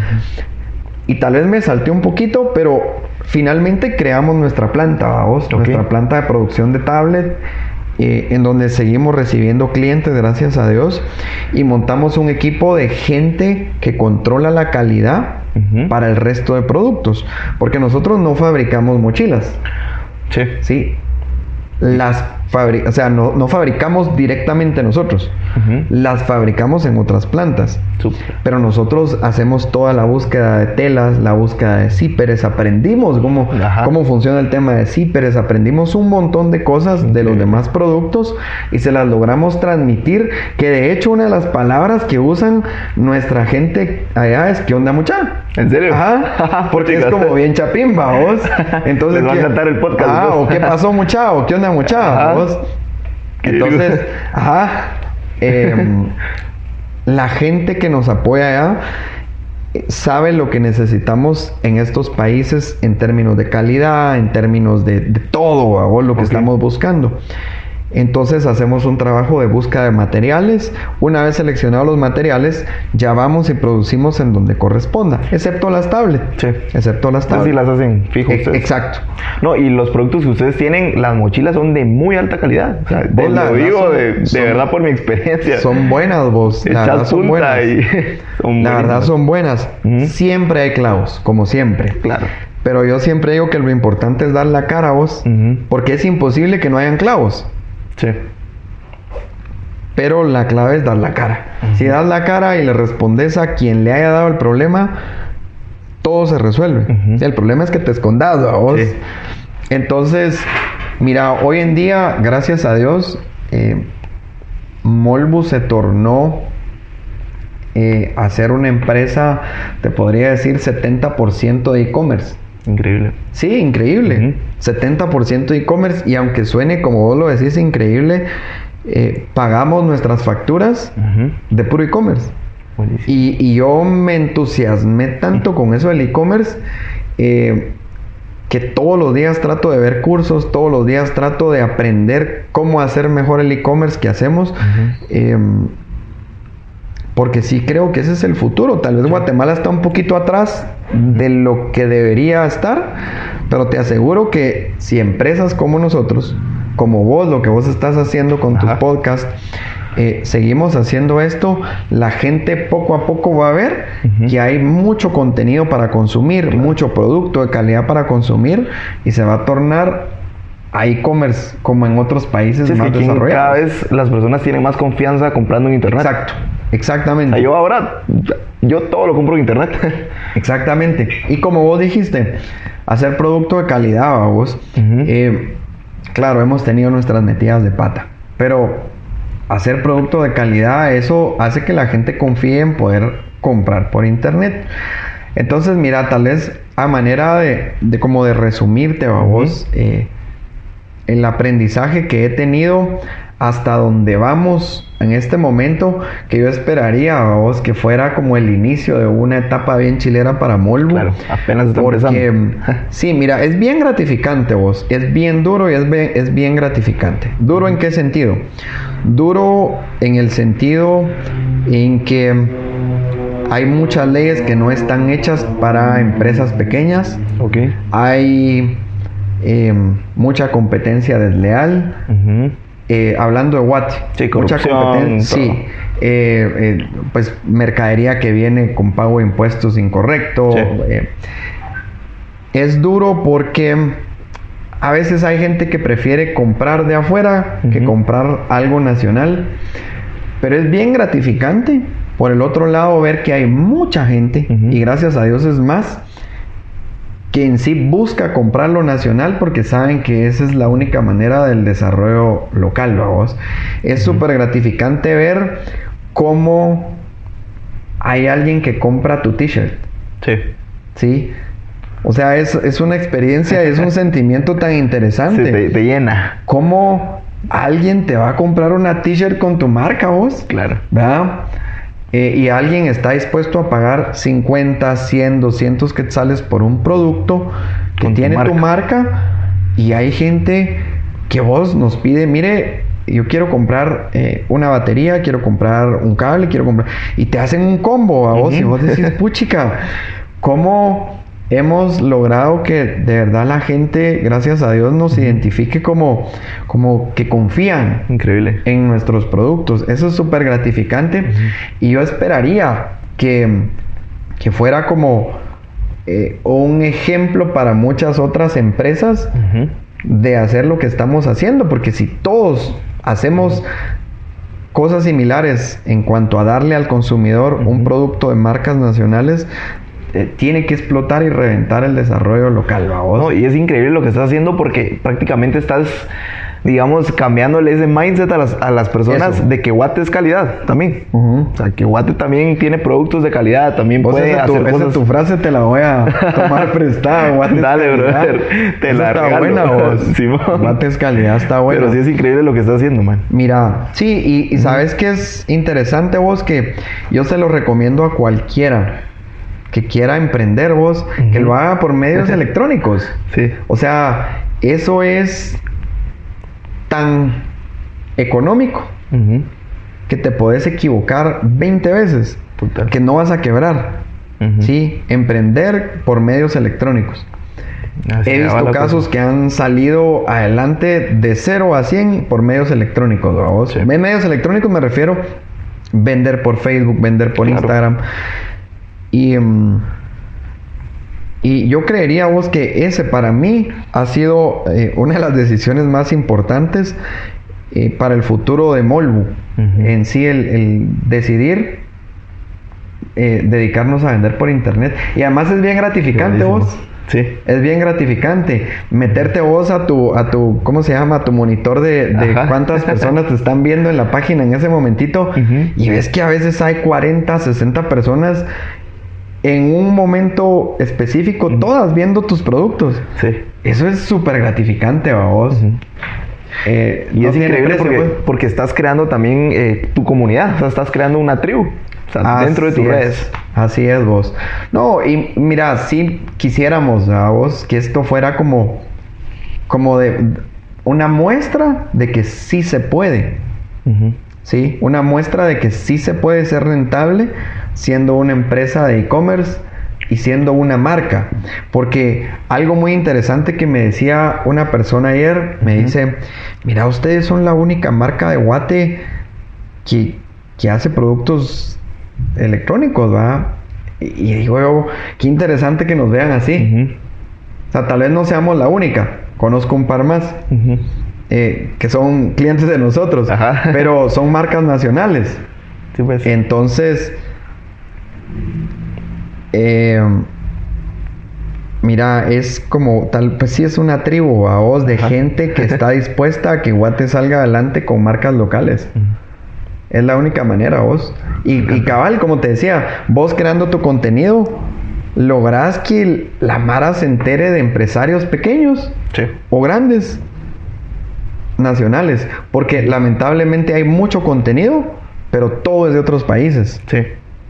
Y tal vez me salté un poquito, pero finalmente creamos nuestra planta, vamos, Ok. nuestra planta de producción de tablet, eh, en donde seguimos recibiendo clientes, gracias a Dios, y montamos un equipo de gente que controla la calidad Para el resto de productos, porque nosotros no fabricamos mochilas, Sí. ¿sí? Las fabri- o sea, no, no fabricamos directamente nosotros, las fabricamos en otras plantas. Pero nosotros hacemos toda la búsqueda de telas, la búsqueda de zíperes, aprendimos cómo, Ajá. cómo funciona el tema de zíperes, aprendimos un montón de cosas de los demás productos y se las logramos transmitir, que de hecho una de las palabras que usan nuestra gente allá es ¿qué onda mucha? ¿En serio? Ajá, *laughs* porque es como bien chapimba, vos. *laughs* Entonces, Les va a ¿qué- encantar el podcast, Ah, o qué pasó mucha, o qué onda mucha, Entonces, ajá. em, *laughs* la gente que nos apoya allá eh, sabe lo que necesitamos en estos países en términos de calidad, en términos de, de todo, lo que estamos buscando. Entonces hacemos un trabajo de búsqueda de materiales. Una vez seleccionados los materiales, ya vamos y producimos en donde corresponda, excepto las tablets. Sí. Excepto las Estas sí tablets. las hacen fijo E- ustedes. Exacto. No, y los productos que ustedes tienen, las mochilas son de muy alta calidad. O sea, la lo digo son- de, de verdad por mi experiencia. Son buenas vos. La verdad son buenas. *laughs* son La verdad son buenas. Siempre hay clavos, como siempre. Claro. Pero yo siempre digo que lo importante es dar la cara a vos, porque es imposible que no hayan clavos. Sí. Pero la clave es dar la cara. Si das la cara y le respondes a quien le haya dado el problema, todo se resuelve. El problema es que te escondas a vos. Sí. Entonces, mira, hoy en día, gracias a Dios, eh, Molbu se tornó eh, a ser una empresa, te podría decir, 70% de e-commerce. Increíble. Sí, increíble. 70% de e-commerce y aunque suene como vos lo decís, increíble, eh, pagamos nuestras facturas de puro e-commerce. Y, y yo me entusiasmé tanto con eso del e-commerce eh, que todos los días trato de ver cursos, todos los días trato de aprender cómo hacer mejor el e-commerce que hacemos. eh, porque sí creo que ese es el futuro. Tal vez Guatemala está un poquito atrás de lo que debería estar, pero te aseguro que si empresas como nosotros, como vos, lo que vos estás haciendo con tus Ajá. podcasts, eh, seguimos haciendo esto, la gente poco a poco va a ver que hay mucho contenido para consumir, mucho producto de calidad para consumir y se va a tornar a e-commerce como en otros países Sí, es que más aquí cada desarrollados. vez las personas tienen más confianza comprando en internet. Exacto, O exactamente. sea, yo ahora, yo todo lo compro en internet. *laughs* Exactamente. Y como vos dijiste, hacer producto de calidad, ¿va vos. Eh, claro, hemos tenido nuestras metidas de pata, pero hacer producto de calidad, eso hace que la gente confíe en poder comprar por internet. Entonces, mira, tal vez a manera de, de como de resumirte, ¿va vos, eh, el aprendizaje que he tenido hasta donde vamos en este momento, que yo esperaría ¿va vos que fuera como el inicio de una etapa bien chilera para Molbu. Claro, apenas está Porque, empezando. *laughs* sí, mira, es bien gratificante vos, es bien duro y es bien, es bien gratificante. ¿Duro en qué sentido? Duro en el sentido en que hay muchas leyes que no están hechas para empresas pequeñas, ok. hay eh, mucha competencia desleal, eh, hablando de Sí, corrupción, competencia sí eh, eh, pues mercadería que viene con pago de impuestos incorrecto Sí. es duro porque a veces hay gente que prefiere comprar de afuera que comprar algo nacional pero es bien gratificante por el otro lado ver que hay mucha gente y gracias a Dios es más que en sí busca comprar lo nacional porque saben que esa es la única manera del desarrollo local, vamos. Es súper gratificante ver cómo hay alguien que compra tu t-shirt, Sí. ¿sí? O sea, es, es una experiencia, es un *laughs* sentimiento tan Sí, interesante. te, te llena. ¿Cómo alguien te va a comprar una t-shirt con tu marca, vos? Claro. ¿verdad? Eh, y alguien está dispuesto a pagar 50, 100, 200 quetzales por un producto que Con tiene tu marca. marca y hay gente que vos nos pide, mire, yo quiero comprar eh, una batería, quiero comprar un cable, quiero comprar... Y te hacen un combo a vos y vos decís, *laughs* puchica, ¿cómo hemos logrado que de verdad la gente, gracias a Dios, nos identifique como, como que confían Increíble. en nuestros productos. Eso es súper gratificante. Y yo esperaría que, que fuera como eh, un ejemplo para muchas otras empresas de hacer lo que estamos haciendo, porque si todos hacemos cosas similares en cuanto a darle al consumidor un producto de marcas nacionales, eh, tiene que explotar y reventar el desarrollo local, ¿va vos? No, y es increíble lo que estás haciendo porque prácticamente estás, digamos, cambiándole ese mindset a las, a las personas Eso. de que Guate es calidad también. O sea, que Guate también tiene productos de calidad, también puede tu, hacer esa cosas. tu frase te la voy a tomar prestada. *laughs* Guates Dale, brother, te la está regalo. buena, vos. *laughs* Simón. Guates calidad está buena. Pero sí es increíble lo que estás haciendo, man. Mira, sí, y, y sabes que es interesante vos que yo se lo recomiendo a cualquiera que quiera emprender vos, que lo haga por medios electrónicos. Sí. O sea, eso es tan económico que te podés equivocar 20 veces, que no vas a quebrar. Sí, emprender por medios electrónicos. Así He visto casos cosa. que han salido adelante de 0 a 100 por medios electrónicos. ¿vamos? Sí. En medios electrónicos me refiero vender por Facebook, vender por Claro. Instagram. Y, mm, y yo creería vos que ese para mí ha sido eh, una de las decisiones más importantes eh, para el futuro de Molbu. En sí, el, el decidir eh, dedicarnos a vender por internet. Y además es bien gratificante Buenísimo. vos. Sí. Es bien gratificante meterte vos a tu, a tu, ¿cómo se llama? A tu monitor de, de cuántas personas te están viendo en la página en ese momentito y ves que a veces hay 40, 60 personas en un momento específico, todas viendo tus productos. Sí. Eso es súper gratificante, ¿va vos. Ujú. Eh, Y no es increíble precio, porque, pues. porque estás creando también eh, tu comunidad, o sea, estás creando una tribu o sea, dentro de tus Así es. redes. Así es vos. No, y mira, si quisiéramos a vos que esto fuera como, como de una muestra de que sí se puede. Ujú. ¿Sí? Una muestra de que sí se puede ser rentable siendo una empresa de e-commerce y siendo una marca. Porque algo muy interesante que me decía una persona ayer, me dice, mira, ustedes son la única marca de Guate que, que hace productos electrónicos, ¿va? Y, y digo yo, qué interesante que nos vean así. O sea, tal vez no seamos la única. Conozco un par más. Eh, que son clientes de nosotros, Ajá. pero son marcas nacionales. Sí, pues. Entonces, eh, mira, es como tal, pues sí es una tribu a vos de Ajá. gente que está *laughs* dispuesta a que Guate salga adelante con marcas locales. Es la única manera, vos. Y, y cabal, como te decía, vos creando tu contenido, lográs que la Mara se entere de empresarios pequeños Sí. o grandes nacionales, porque lamentablemente hay mucho contenido, pero todo es de otros países. Sí.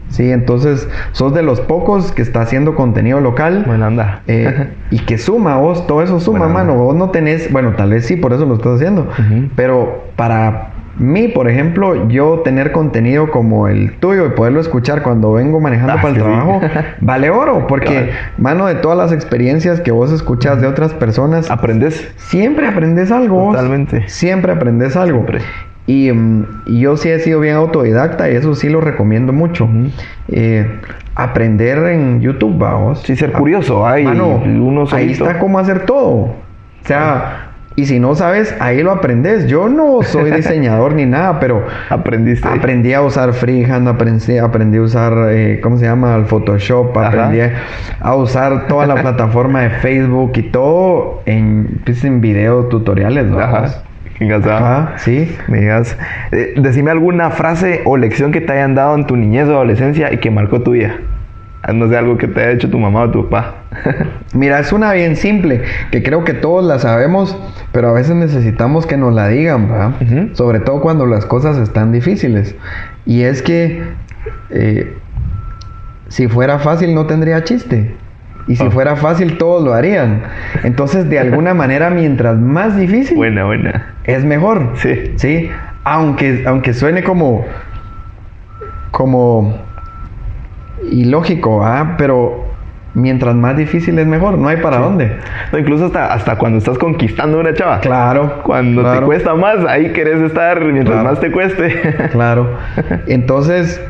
Sí, entonces sos de los pocos que está haciendo contenido local. Buena onda. eh, *laughs* y que suma vos, todo eso suma, mano. Vos no tenés, bueno, tal vez sí, por eso lo estás haciendo. Pero para mí, por ejemplo, yo tener contenido como el tuyo y poderlo escuchar cuando vengo manejando Ah, para el sí, trabajo, *laughs* vale oro, porque, Claro. mano, de todas las experiencias que vos escuchas de otras personas, Aprendes. siempre aprendes algo. vos. Totalmente. Siempre aprendes algo. Siempre. Y, mm, y yo sí he sido bien autodidacta y eso sí lo recomiendo mucho. Eh, aprender en YouTube, vamos. Sí, ser curioso, hay Mano, ahí está cómo hacer todo. O sea, y si no sabes, ahí lo aprendes. Yo no soy diseñador ni nada, pero Aprendiste. aprendí a usar freehand, aprendí, aprendí a usar, eh, ¿cómo se llama? El Photoshop, aprendí a usar toda la *laughs* plataforma de Facebook y todo en, pues, en video tutoriales. Ajá, sí. Me digas, eh, decime alguna frase o lección que te hayan dado en tu niñez o adolescencia y que marcó tu vida. No sé, algo que te haya hecho tu mamá o tu papá. *laughs* Mira, es una bien simple, que creo que todos la sabemos, pero a veces necesitamos que nos la digan, ¿verdad? Sobre todo cuando las cosas están difíciles. Y es que eh, si fuera fácil no tendría chiste. Y si Ah. fuera fácil todos lo harían. Entonces, de alguna *laughs* manera, mientras más difícil, buena, buena. es mejor. Sí. Sí. Aunque, aunque suene como. como. Ilógico, ¿ah? Pero mientras más difícil es mejor, no hay para dónde. No, incluso hasta, hasta cuando estás conquistando una chava. Claro. Cuando te cuesta más, ahí querés estar mientras Claro. más te cueste. *laughs* Claro. Entonces,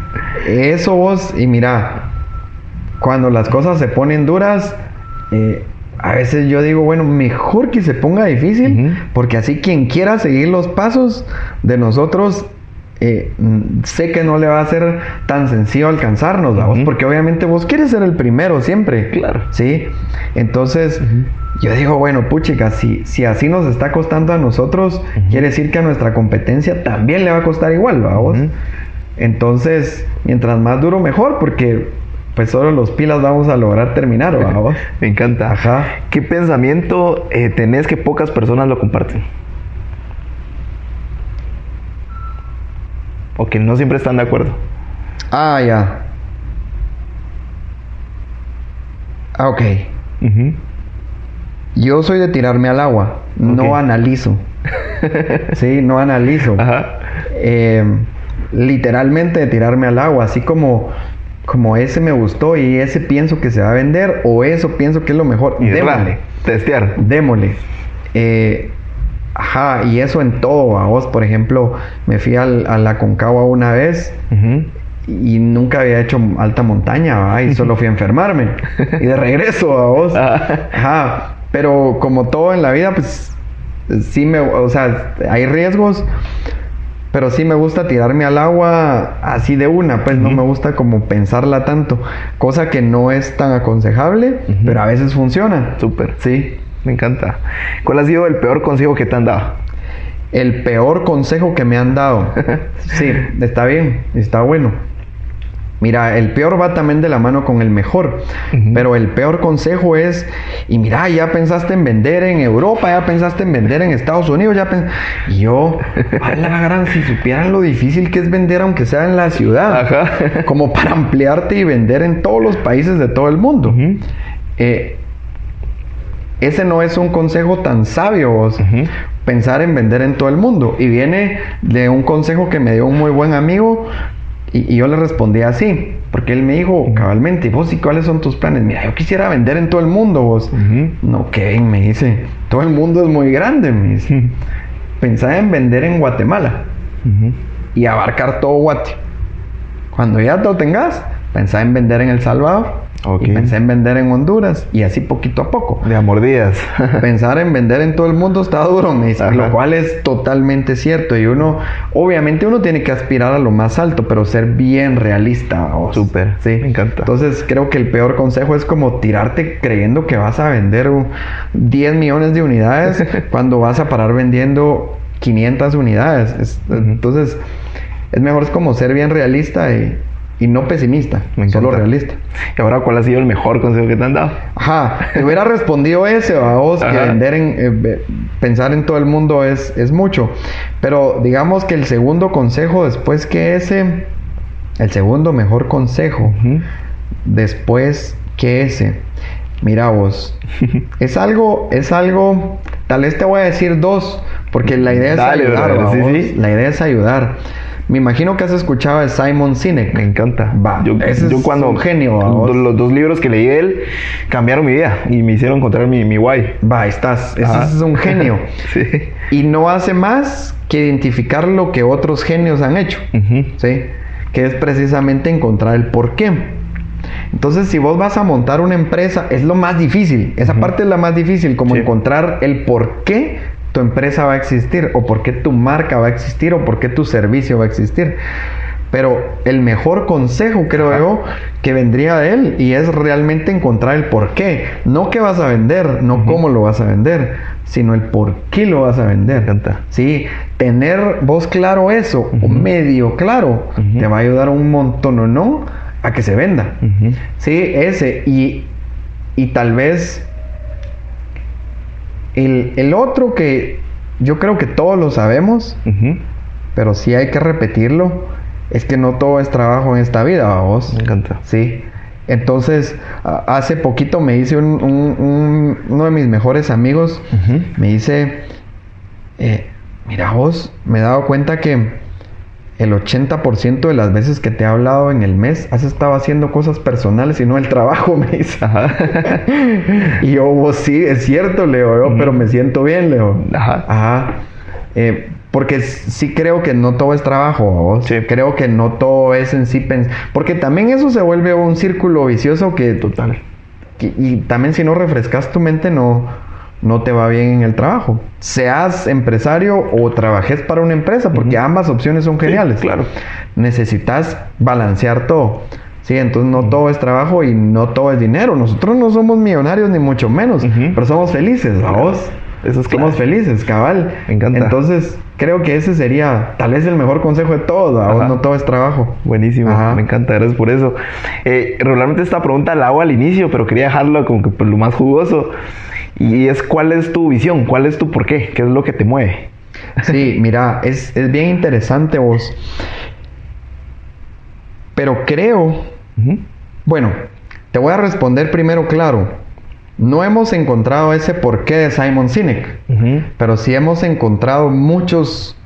eso vos, y mira, cuando las cosas se ponen duras, eh, a veces yo digo, bueno, mejor que se ponga difícil, porque así quien quiera seguir los pasos de nosotros, eh, mm, sé que no le va a ser tan sencillo alcanzarnos, porque obviamente vos quieres ser el primero siempre. Claro. Sí. Entonces, yo digo, bueno, puchica, si, si así nos está costando a nosotros, quiere decir que a nuestra competencia también le va a costar igual, ¿va vos? Ujú. Entonces, mientras más duro, mejor, porque pues solo los pilas vamos a lograr terminar, ¿va *laughs* vos? Me encanta. Ajá. ¿Qué pensamiento eh, tenés que pocas personas lo comparten? O que no siempre están de acuerdo. Ah, ya. Ah, ok. Ujú. Yo soy de tirarme al agua, no analizo. *laughs* sí, no analizo. Ajá. Eh, literalmente de tirarme al agua, así como, como ese me gustó y ese pienso que se va a vender o eso pienso que es lo mejor. Y Démosle. Testear. Démosle. Eh, ajá, y eso en todo. A vos, por ejemplo, me fui al- a la Concagua una vez y nunca había hecho alta montaña, ¿va? y solo fui a enfermarme. y de regreso a vos. Ajá. Ajá, pero como todo en la vida, pues sí me, o sea, hay riesgos, pero sí me gusta tirarme al agua así de una, pues no me gusta como pensarla tanto, cosa que no es tan aconsejable, pero a veces funciona. Súper. Sí. Me encanta. ¿Cuál ha sido el peor consejo que te han dado? El peor consejo que me han dado. *laughs* Sí, está bien, está bueno. Mira, el peor va también de la mano con el mejor. Pero el peor consejo es, y mira, ya pensaste en vender en Europa, ya pensaste en vender en Estados Unidos, ya pen-". Y yo, a la gran, si supieran lo difícil que es vender aunque sea en la ciudad. Ajá. Como para ampliarte y vender en todos los países de todo el mundo. Eh, ese no es un consejo tan sabio, vos. Pensar en vender en todo el mundo. Y viene de un consejo que me dio un muy buen amigo. Y, y yo le respondí así. Porque él me dijo cabalmente, vos y cuáles son tus planes. Mira, yo quisiera vender en todo el mundo, vos. Ujú. No, Kevin, me dice. Todo el mundo es muy grande, me dice. Pensá en vender en Guatemala. Y abarcar todo Guate. Cuando ya lo tengas, pensá en vender en El Salvador. Y pensá en vender en Honduras. Y así poquito a poco. De a mordidas. *laughs* Pensar en vender en todo el mundo está duro, me dice, lo cual es totalmente cierto. Y uno, obviamente uno tiene que aspirar a lo más alto, pero ser bien realista. Súper, Sí, me encanta. Entonces creo que el peor consejo es como tirarte creyendo que vas a vender uh, 10 millones de unidades *laughs* cuando vas a parar vendiendo 500 unidades. Es-. Entonces es mejor es como ser bien realista y, y no pesimista, Me solo realista. ¿Y ahora cuál ha sido el mejor consejo que te han dado? Ajá, te hubiera respondido ese, a vos, que vender en, eh, pensar en todo el mundo es, es mucho. Pero digamos que el segundo consejo después que ese, el segundo mejor consejo Ujú. después que ese, mira vos, *laughs* es algo, es algo, tal vez te voy a decir dos, porque la idea es Dale, ayudar, brother, ¿va sí, sí. la idea es ayudar. Me imagino que has escuchado de Simon Sinek. Me encanta. Va, yo, ese yo es cuando un genio, los, dos libros que leí de él cambiaron mi vida y me hicieron encontrar mi, mi guay. Va, ahí estás, ese Ajá. es un genio. *laughs* sí. Y no hace más que identificar lo que otros genios han hecho. ¿sí? Que es precisamente encontrar el por qué. Entonces, si vos vas a montar una empresa, es lo más difícil. Esa parte es la más difícil, como Sí. encontrar el por qué tu empresa va a existir, o por qué tu marca va a existir, o por qué tu servicio va a existir. Pero el mejor consejo, creo Ajá. yo, que vendría de él, y es realmente encontrar el por qué. No qué vas a vender, no cómo lo vas a vender, sino el por qué lo vas a vender. Sí, tener vos claro eso, o medio claro, te va a ayudar un montón o no a que se venda. Sí, ese. Y, y tal vez el, el otro que yo creo que todos lo sabemos, pero sí hay que repetirlo, es que no todo es trabajo en esta vida, ¿va vos. Me encanta. Sí. Entonces, hace poquito me dice un- un- un- uno de mis mejores amigos, me dice, eh, mira vos, me he dado cuenta que el 80% de las veces que te he hablado en el mes has estado haciendo cosas personales y no el trabajo, *laughs* me dice. Y yo, vos sí, es cierto, Leo, yo, pero me siento bien, Leo. Ajá. Ajá. Eh, porque sí creo que no todo es trabajo. Sí. Creo que no todo es en sí pens- Porque también eso se vuelve un círculo vicioso que Total. que- y también si no refrescas tu mente no, no te va bien en el trabajo. Seas empresario o trabajes para una empresa, porque ambas opciones son Sí, geniales. claro. Necesitas balancear todo. Sí, entonces no todo es trabajo y no todo es dinero. Nosotros no somos millonarios ni mucho menos, pero somos felices, vos. Eso es Somos felices, cabal. Me encanta. Entonces, creo que ese sería tal vez el mejor consejo de todos. No todo es trabajo. Buenísimo, Ajá. me encanta, gracias por eso. Eh, regularmente esta pregunta la hago al inicio, pero quería dejarlo como que por lo más jugoso. Y es cuál es tu visión, cuál es tu por qué, qué es lo que te mueve. Sí, mira, es, es bien interesante vos. Pero creo, bueno, te voy a responder primero claro. No hemos encontrado ese porqué de Simon Sinek, pero sí hemos encontrado muchos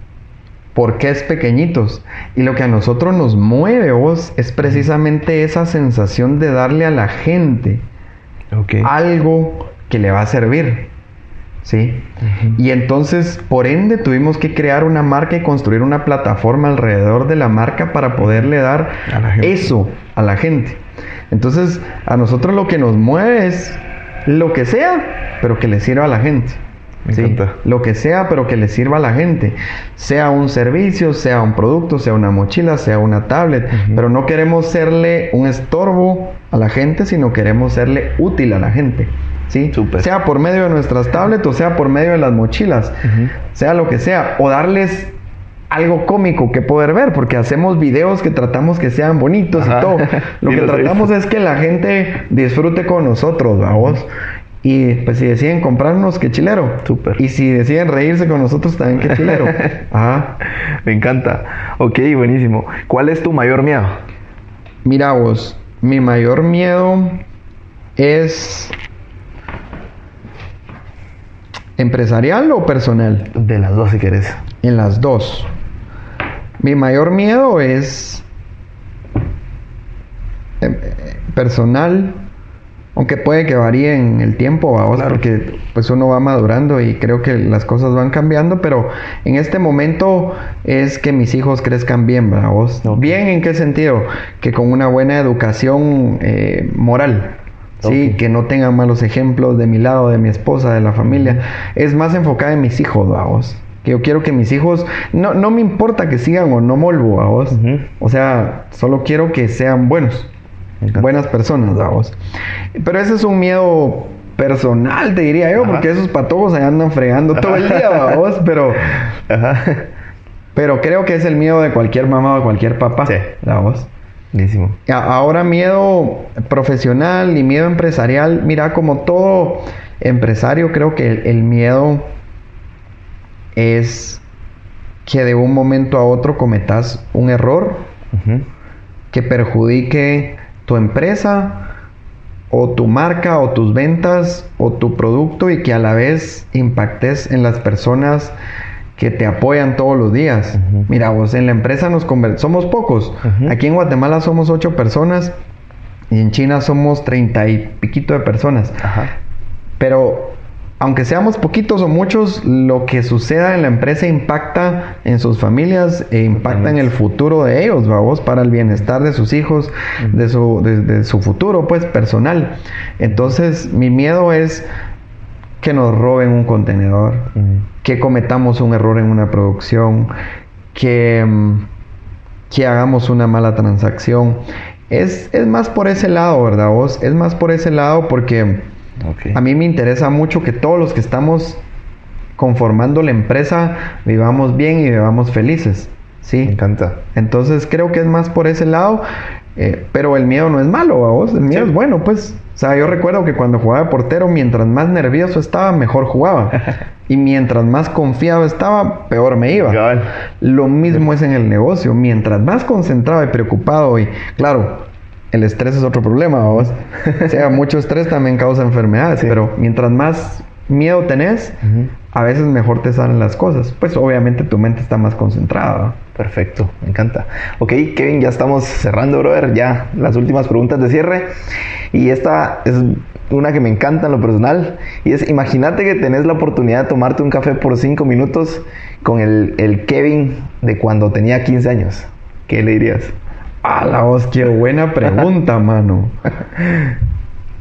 porqués pequeñitos. Y lo que a nosotros nos mueve, vos, es precisamente esa sensación de darle a la gente algo que le va a servir. ¿Sí? Y entonces, por ende, tuvimos que crear una marca y construir una plataforma alrededor de la marca para poderle dar A eso a la gente. Entonces, a nosotros lo que nos mueve es lo que sea, pero que le sirva a la gente. Lo que sea, pero que le sirva a la gente. Sea un servicio, sea un producto, sea una mochila, sea una tablet. Pero no queremos serle un estorbo a la gente, sino queremos serle útil a la gente. ¿Sí? Súper. Sea por medio de nuestras tablets o sea por medio de las mochilas. Sea lo que sea. O darles algo cómico que poder ver, porque hacemos videos que tratamos que sean bonitos Ajá. *laughs* y todo. Lo que tratamos es que la gente disfrute con nosotros, vamos. Y pues si deciden comprarnos, qué chilero. Súper. Y si deciden reírse con nosotros, también qué chilero. *laughs* Ajá. Me encanta. Ok, buenísimo. ¿Cuál es tu mayor miedo? Mira vos, mi mayor miedo es empresarial o personal. De las dos, si querés. En las dos. Mi mayor miedo es eh, eh, personal, aunque puede que varíe en el tiempo, vamos, Claro. porque pues uno va madurando y creo que las cosas van cambiando, pero en este momento es que mis hijos crezcan bien. Ok. Bien en qué sentido? Que con una buena educación eh, moral. Sí, que no tengan malos ejemplos de mi lado, de mi esposa, de la familia. Es más enfocada en mis hijos, vamos. Que yo quiero que mis hijos, no, no me importa que sigan o no molvo, vamos. Ujú. O sea, solo quiero que sean buenos, buenas personas, vamos. Pero ese es un miedo personal, te diría yo, Ajá. porque esos patojos ahí andan fregando todo el día, vamos. Pero, Ajá. pero creo que es el miedo de cualquier mamá o cualquier papá, Sí. vamos. Buenísimo. Ahora miedo profesional y miedo empresarial. Mira, como todo empresario, creo que el, el miedo es que de un momento a otro cometas un error que perjudique tu empresa o tu marca o tus ventas o tu producto y que a la vez impactes en las personas que te apoyan todos los días. Mira, vos en la empresa nos somos pocos. Aquí en Guatemala somos ocho personas y en China somos treinta y piquito de personas. Ajá. Pero aunque seamos poquitos o muchos, lo que suceda en la empresa impacta en sus familias e impacta en el futuro de ellos, vamos, para el bienestar de sus hijos, de su, de, de su futuro, pues, personal. Entonces, mi miedo es que nos roben un contenedor, Mm. Que cometamos un error en una producción, que, mm, que hagamos una mala transacción. Es, es más por ese lado, ¿verdad vos? Es más por ese lado porque... A mí me interesa mucho que todos los que estamos conformando la empresa vivamos bien y vivamos felices. Sí. Me encanta. Entonces creo que es más por ese lado. eh, pero el miedo no es malo, ¿a vos? El miedo Sí. es bueno, pues. O sea, yo recuerdo que cuando jugaba de portero, mientras más nervioso estaba, mejor jugaba. *laughs* y mientras más confiado estaba, peor me iba. Lo mismo es en el negocio. Mientras más concentrado y preocupado y, claro, el estrés es otro problema, vos. O *laughs* sea, mucho estrés también causa enfermedades, Sí. pero mientras más miedo tenés, a veces mejor te salen las cosas. Pues obviamente tu mente está más concentrada. Perfecto, me encanta. Ok, Kevin, ya estamos cerrando, brother. Ya las últimas preguntas de cierre. Y esta es una que me encanta en lo personal. Y es, imagínate que tenés la oportunidad de tomarte un café por cinco minutos con el, el Kevin de cuando tenía 15 años. ¿Qué le dirías? A la voz, qué buena pregunta, *laughs* mano.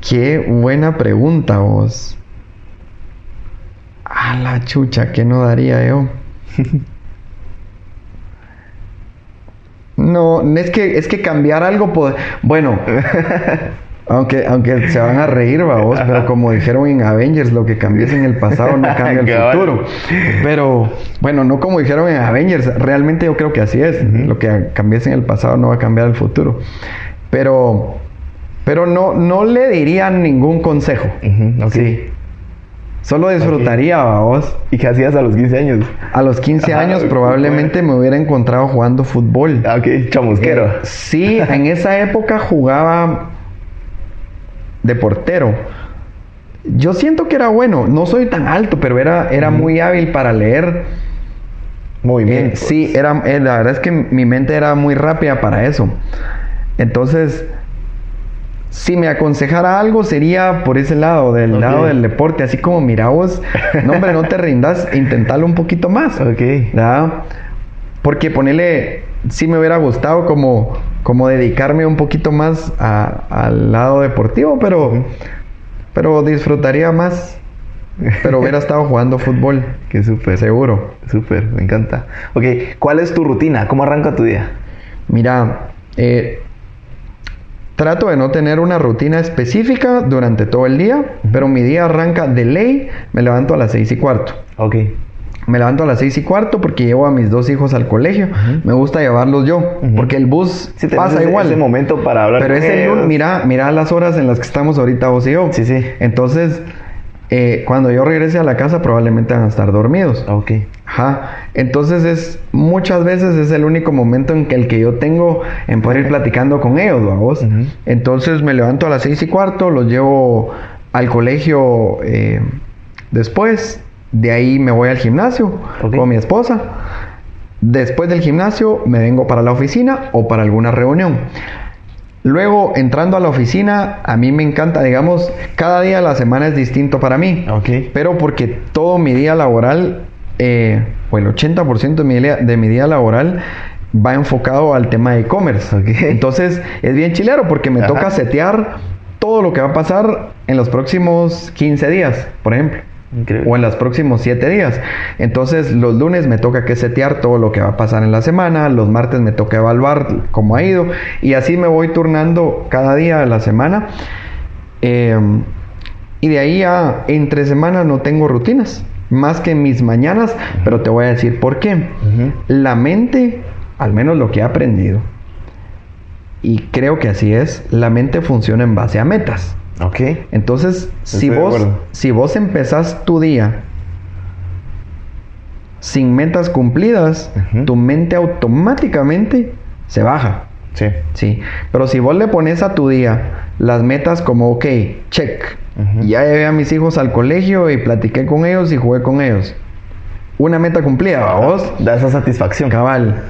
Qué buena pregunta, vos. A la chucha, ¿qué no daría yo? *laughs* No, es que, es que cambiar algo, bueno, *laughs* aunque, aunque se van a reír, vos, pero como dijeron en Avengers, lo que cambies en el pasado no *laughs* cambia el futuro. Pero, bueno, no como dijeron en Avengers, realmente yo creo que así es. Lo que cambies en el pasado no va a cambiar el futuro. Pero, pero no, no le diría ningún consejo. Sí. Solo disfrutaría, vos. ¿Y qué hacías a los 15 años? A los 15 Ajá, años probablemente me hubiera encontrado jugando fútbol. Ah, ok, chamusquero. Eh, sí, en esa época jugaba de portero. Yo siento que era bueno. No soy tan alto, pero era, era muy hábil para leer. Movimiento. Eh, sí, era, eh, la verdad es que mi mente era muy rápida para eso. Entonces, si me aconsejara algo sería por ese lado, del lado del deporte, así como mira vos, no hombre, no te *laughs* rindas, intentalo un poquito más. Ok. ¿verdad? Porque ponerle, sí me hubiera gustado como, como dedicarme un poquito más a- al lado deportivo, pero, pero disfrutaría más. Pero hubiera estado *laughs* jugando fútbol, Qué súper. seguro. Súper, me encanta. Ok, ¿cuál es tu rutina? ¿Cómo arranca tu día? Mira, eh, trato de no tener una rutina específica durante todo el día, pero mi día arranca de ley, me levanto a las seis y cuarto. Ok. Me levanto a las seis y cuarto porque llevo a mis dos hijos al colegio. Me gusta llevarlos yo, porque el bus Sí, pasa ese, igual. ese momento para hablar Pero con es el mira, mira las horas en las que estamos ahorita vos y yo. Sí, sí. Entonces, eh, cuando yo regrese a la casa probablemente van a estar dormidos. Ok. Ajá. Entonces es muchas veces es el único momento en que el que yo tengo en poder ir platicando con ellos, vos. Ujú. Entonces me levanto a las seis y cuarto, los llevo al colegio eh, después. De ahí me voy al gimnasio Ok. con mi esposa. Después del gimnasio me vengo para la oficina o para alguna reunión. Luego, entrando a la oficina, a mí me encanta, digamos, cada día de la semana es distinto para mí. Ok. Pero porque todo mi día laboral, eh, o el 80% de mi, día, de mi día laboral, va enfocado al tema de e-commerce. Entonces, es bien chilero porque me Ajá. toca setear todo lo que va a pasar en los próximos 15 días, por ejemplo. Increíble. O en los próximos 7 días. Entonces, los lunes me toca que setear todo lo que va a pasar en la semana. Los martes me toca evaluar cómo ha ido. Y así me voy turnando cada día de la semana. Eh, y de ahí a entre semana no tengo rutinas. Más que mis mañanas. Pero te voy a decir por qué. La mente, al menos lo que he aprendido, y creo que así es, la mente funciona en base a metas. Ok. Entonces, si Estoy vos, si vos empezás tu día sin metas cumplidas, tu mente automáticamente se baja. Sí. Sí, pero si vos le pones a tu día las metas como, ok, check, ya llevé a mis hijos al colegio y platiqué con ellos y jugué con ellos. Una meta cumplida, ¿va vos? Da esa satisfacción. Cabal.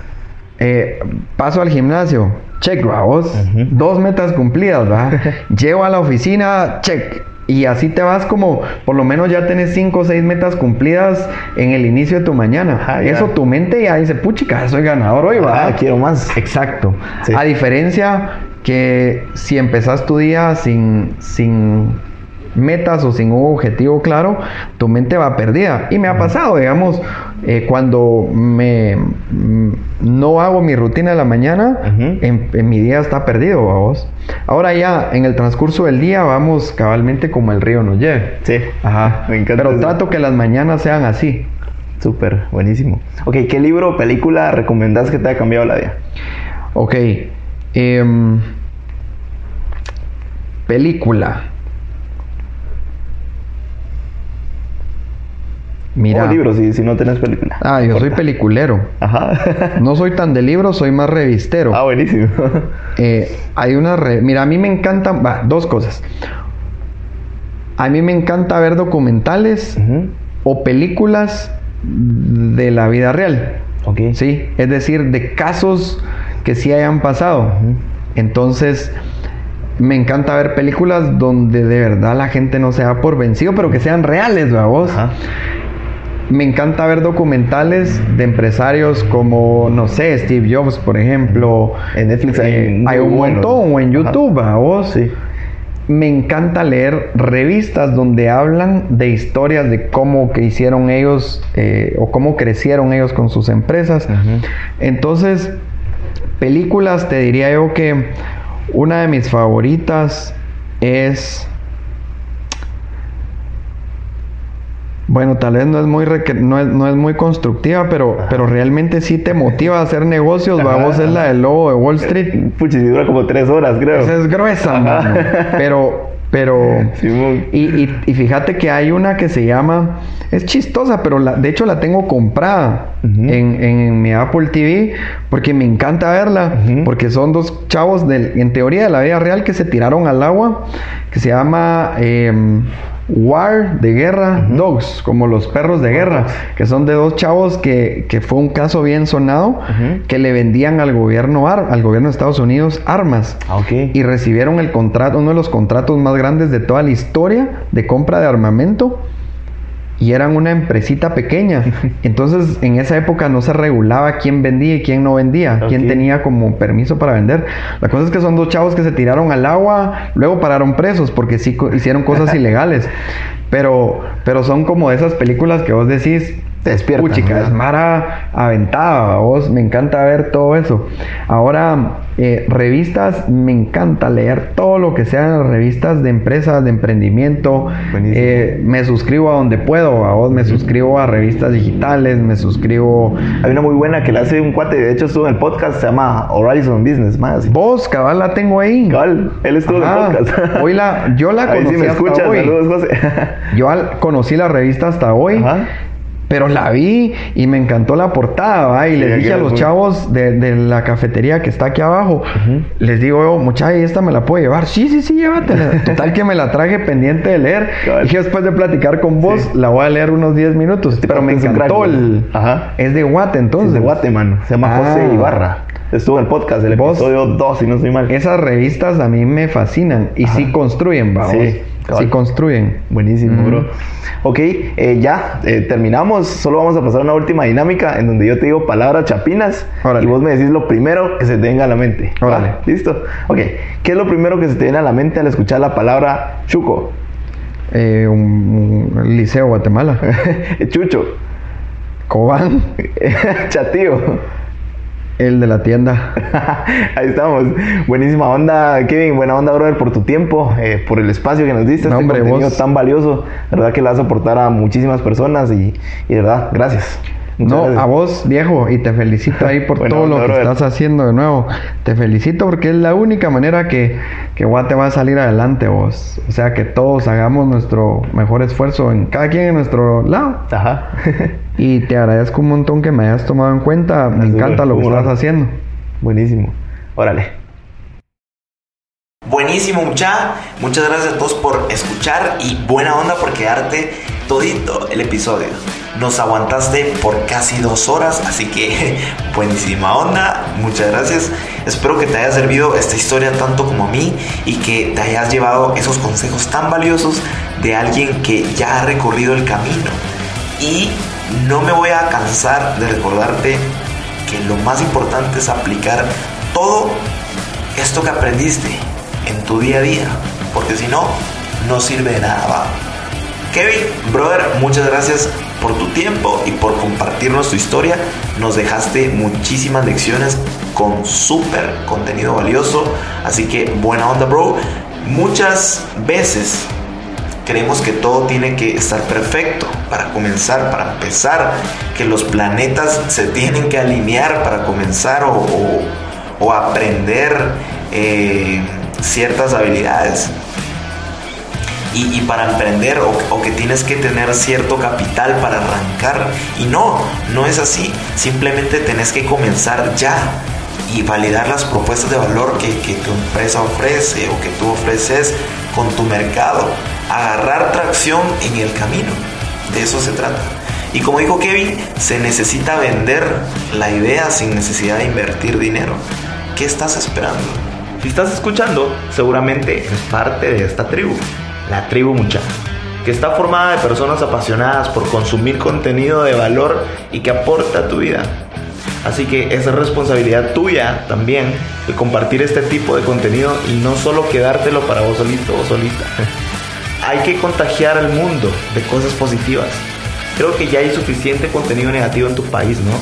Eh, paso al gimnasio, check, ¿va vos? Dos metas cumplidas, ¿va? *laughs* Llego a la oficina, check. Y así te vas como, por lo menos ya tenés cinco o seis metas cumplidas en el inicio de tu mañana. Ajá, ya. Eso tu mente ya dice, puchica, soy ganador hoy, va. Quiero más. Exacto. Sí. A diferencia que si empezás tu día sin, sin metas o sin un objetivo claro, tu mente va perdida. Y me ha pasado, digamos, eh, cuando me mm, no hago mi rutina de la mañana, en, en mi día está perdido, vamos. Ahora ya, en el transcurso del día, vamos cabalmente como el río nos lleve. Sí. Ajá. Me encanta Pero eso. trato que las mañanas sean así. Súper, buenísimo. Ok, ¿qué libro o película recomendás que te haya cambiado la vida? Ok. em, película. Mira. O libro, si, si no tenés película. Ah, yo soy peliculero. Ajá. *laughs* No soy tan de libros, soy más revistero. ah, buenísimo. *laughs* Eh, hay una... re- Mira, a mí me encantan... Va, dos cosas. A mí me encanta ver documentales o películas de la vida real. Ok. Sí, es decir, de casos que sí hayan pasado. Entonces, me encanta ver películas donde de verdad la gente no se da por vencido, pero que sean reales, vos. Ajá. Me encanta ver documentales de empresarios como, no sé, Steve Jobs, por ejemplo. En Netflix hay Eh, hay un buenos. montón, o en Ajá. YouTube, vos. Sí. Me encanta leer revistas donde hablan de historias de cómo que hicieron ellos eh, o cómo crecieron ellos con sus empresas. Entonces, películas, te diría yo que una de mis favoritas es... Bueno, tal vez no es muy, reque- no es, no es muy constructiva, pero, pero realmente sí te motiva a hacer negocios. Ajá, Vamos, es la del lobo de Wall Street. Puchi, si dura como tres horas, creo. Esa es gruesa, mano. Pero, pero... *laughs* Simón. Y, y- y fíjate que hay una que se llama, es chistosa, pero la, de hecho la tengo comprada en, en mi Apple TV porque me encanta verla, porque son dos chavos del, en teoría de la vida real que se tiraron al agua, que que se llama em, War de Guerra Dogs, como los perros de guerra, que son de dos chavos que, que fue un caso bien sonado, que le vendían al gobierno, ar- al gobierno de Estados Unidos armas. Ah. Y recibieron el contrato, uno de los contratos más grandes de toda la historia de compra de armamento. Y eran una empresita pequeña. *laughs* Entonces, en esa época no se regulaba quién vendía y quién no vendía. Quién tenía como permiso para vender. La cosa es que son dos chavos que se tiraron al agua, luego pararon presos porque sí hicieron cosas *laughs* ilegales. Pero, pero son como esas películas que vos decís, Te despiertan, Puchica, ¿verdad? es Mara aventada, vos, me encanta ver todo eso. Ahora, eh, revistas, me encanta leer todo lo que sean revistas de empresas, de emprendimiento. Buenísimo. Eh, me suscribo a donde puedo, a vos me suscribo a revistas digitales, me suscribo... Hay una muy buena que la hace un cuate, de hecho estuvo en el podcast, se llama Horizon Business, más. Vos, cabal, la tengo ahí. Cabal, él estuvo Ajá. en el podcast. *laughs* Hoy la- yo la Ahí sí conocí me hasta escuchas, hoy. saludos, José. Yo al- conocí la revista hasta hoy. Ajá. Pero la vi y me encantó la portada, ¿va? Y Sí, les dije a los chavos de, de la cafetería que está aquí abajo, les digo yo, muchacha, ¿y esta me la puedo llevar? Sí, sí, sí, llévatela. *laughs* Total que me la traje pendiente de leer. Y que después de platicar con vos, Sí. la voy a leer unos 10 minutos. pero me encantó el... Ajá. Es de Guate, entonces. Es de Guatemala, se llama Ah. José Ibarra. Estuvo en el podcast, el Vos- episodio 2, si no estoy mal. Esas revistas a mí me fascinan. Y sí construyen, va. Sí. Cabal. Sí construyen. Buenísimo, bro. Ok, eh, ya eh, terminamos. Solo vamos a pasar a una última dinámica en donde yo te digo palabras chapinas Órale. y vos me decís lo primero que se te venga a la mente. ¿Va? Órale. ¿Listo? Ok, ¿qué es lo primero que se te viene a la mente al escuchar la palabra chuco? Eh, un, un liceo Guatemala. *laughs* Chucho, Cobán, *laughs* chatío. El de la tienda. *laughs* Ahí estamos. Buenísima onda, Kevin. Buena onda, brother, por tu tiempo, eh, por el espacio que nos diste, No, este hombre, contenido vos- tan valioso. La verdad que le vas a aportar a muchísimas personas y, y de verdad, gracias. No, gracias. a vos, viejo, y te felicito ahí por *laughs* todo lo que estás haciendo de nuevo. Te felicito porque es la única manera que, que Guate va a salir adelante vos. O sea, que todos hagamos nuestro mejor esfuerzo en cada quien en nuestro lado. Ajá. *laughs* Y te agradezco un montón que me hayas tomado en cuenta. Me encanta lo que estás haciendo. Buenísimo. Órale. Buenísimo, mucha. Muchas gracias a todos por escuchar y buena onda por quedarte todito el episodio. Nos aguantaste por casi dos horas, así que *laughs* buenísima onda. Muchas gracias. Espero que te haya servido esta historia tanto como a mí y que te hayas llevado esos consejos tan valiosos de alguien que ya ha recorrido el camino. Y no me voy a cansar de recordarte que lo más importante es aplicar todo esto que aprendiste en tu día a día, porque si no, no sirve de nada. Kevin, brother, muchas gracias por tu tiempo y por compartirnos tu historia. Nos dejaste muchísimas lecciones con súper contenido valioso, así que buena onda, bro. Muchas veces creemos que todo tiene que estar perfecto para comenzar, para empezar, que los planetas se tienen que alinear para comenzar o, o- aprender eh, ciertas habilidades. Y, y para emprender o, o que tienes que tener cierto capital para arrancar. Y no, no es así. Simplemente tenés que comenzar ya y validar las propuestas de valor que, que tu empresa ofrece o que tú ofreces con tu mercado. Agarrar tracción en el camino. De eso se trata. Y como dijo Kevin, se necesita vender la idea sin necesidad de invertir dinero. ¿Qué estás esperando? Si estás escuchando, seguramente eres parte de esta tribu, la tribu Mucha, que está formada de personas apasionadas por consumir contenido de valor y que aporta a tu vida. Así que es responsabilidad tuya también de compartir este tipo de contenido y no solo quedártelo para vos solito o solita. *laughs* Hay que contagiar al mundo de cosas positivas. Creo que ya hay suficiente contenido negativo en tu país, ¿no?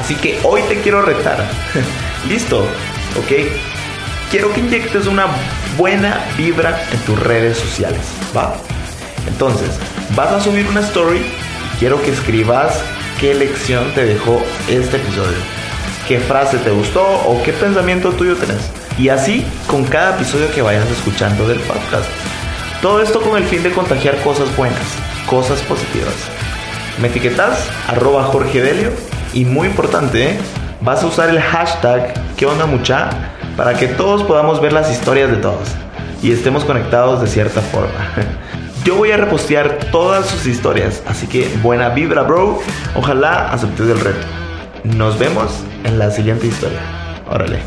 Así que hoy te quiero retar. *laughs* Listo, ¿ok? Quiero que inyectes una buena vibra en tus redes sociales, ¿va? Entonces, vas a subir una story y quiero que escribas qué lección te dejó este episodio. ¿Qué frase te gustó o qué pensamiento tuyo tenés? Y así con cada episodio que vayas escuchando del podcast. Todo esto con el fin de contagiar cosas buenas, cosas positivas. Me etiquetas arroba Jorge Delio y muy importante, ¿eh? vas a usar el hashtag ¿Qué onda mucha? Para que todos podamos ver las historias de todos. y estemos conectados de cierta forma. *laughs* Yo voy a repostear todas sus historias, así que buena vibra, bro. Ojalá aceptes el reto. Nos vemos en la siguiente historia. Órale.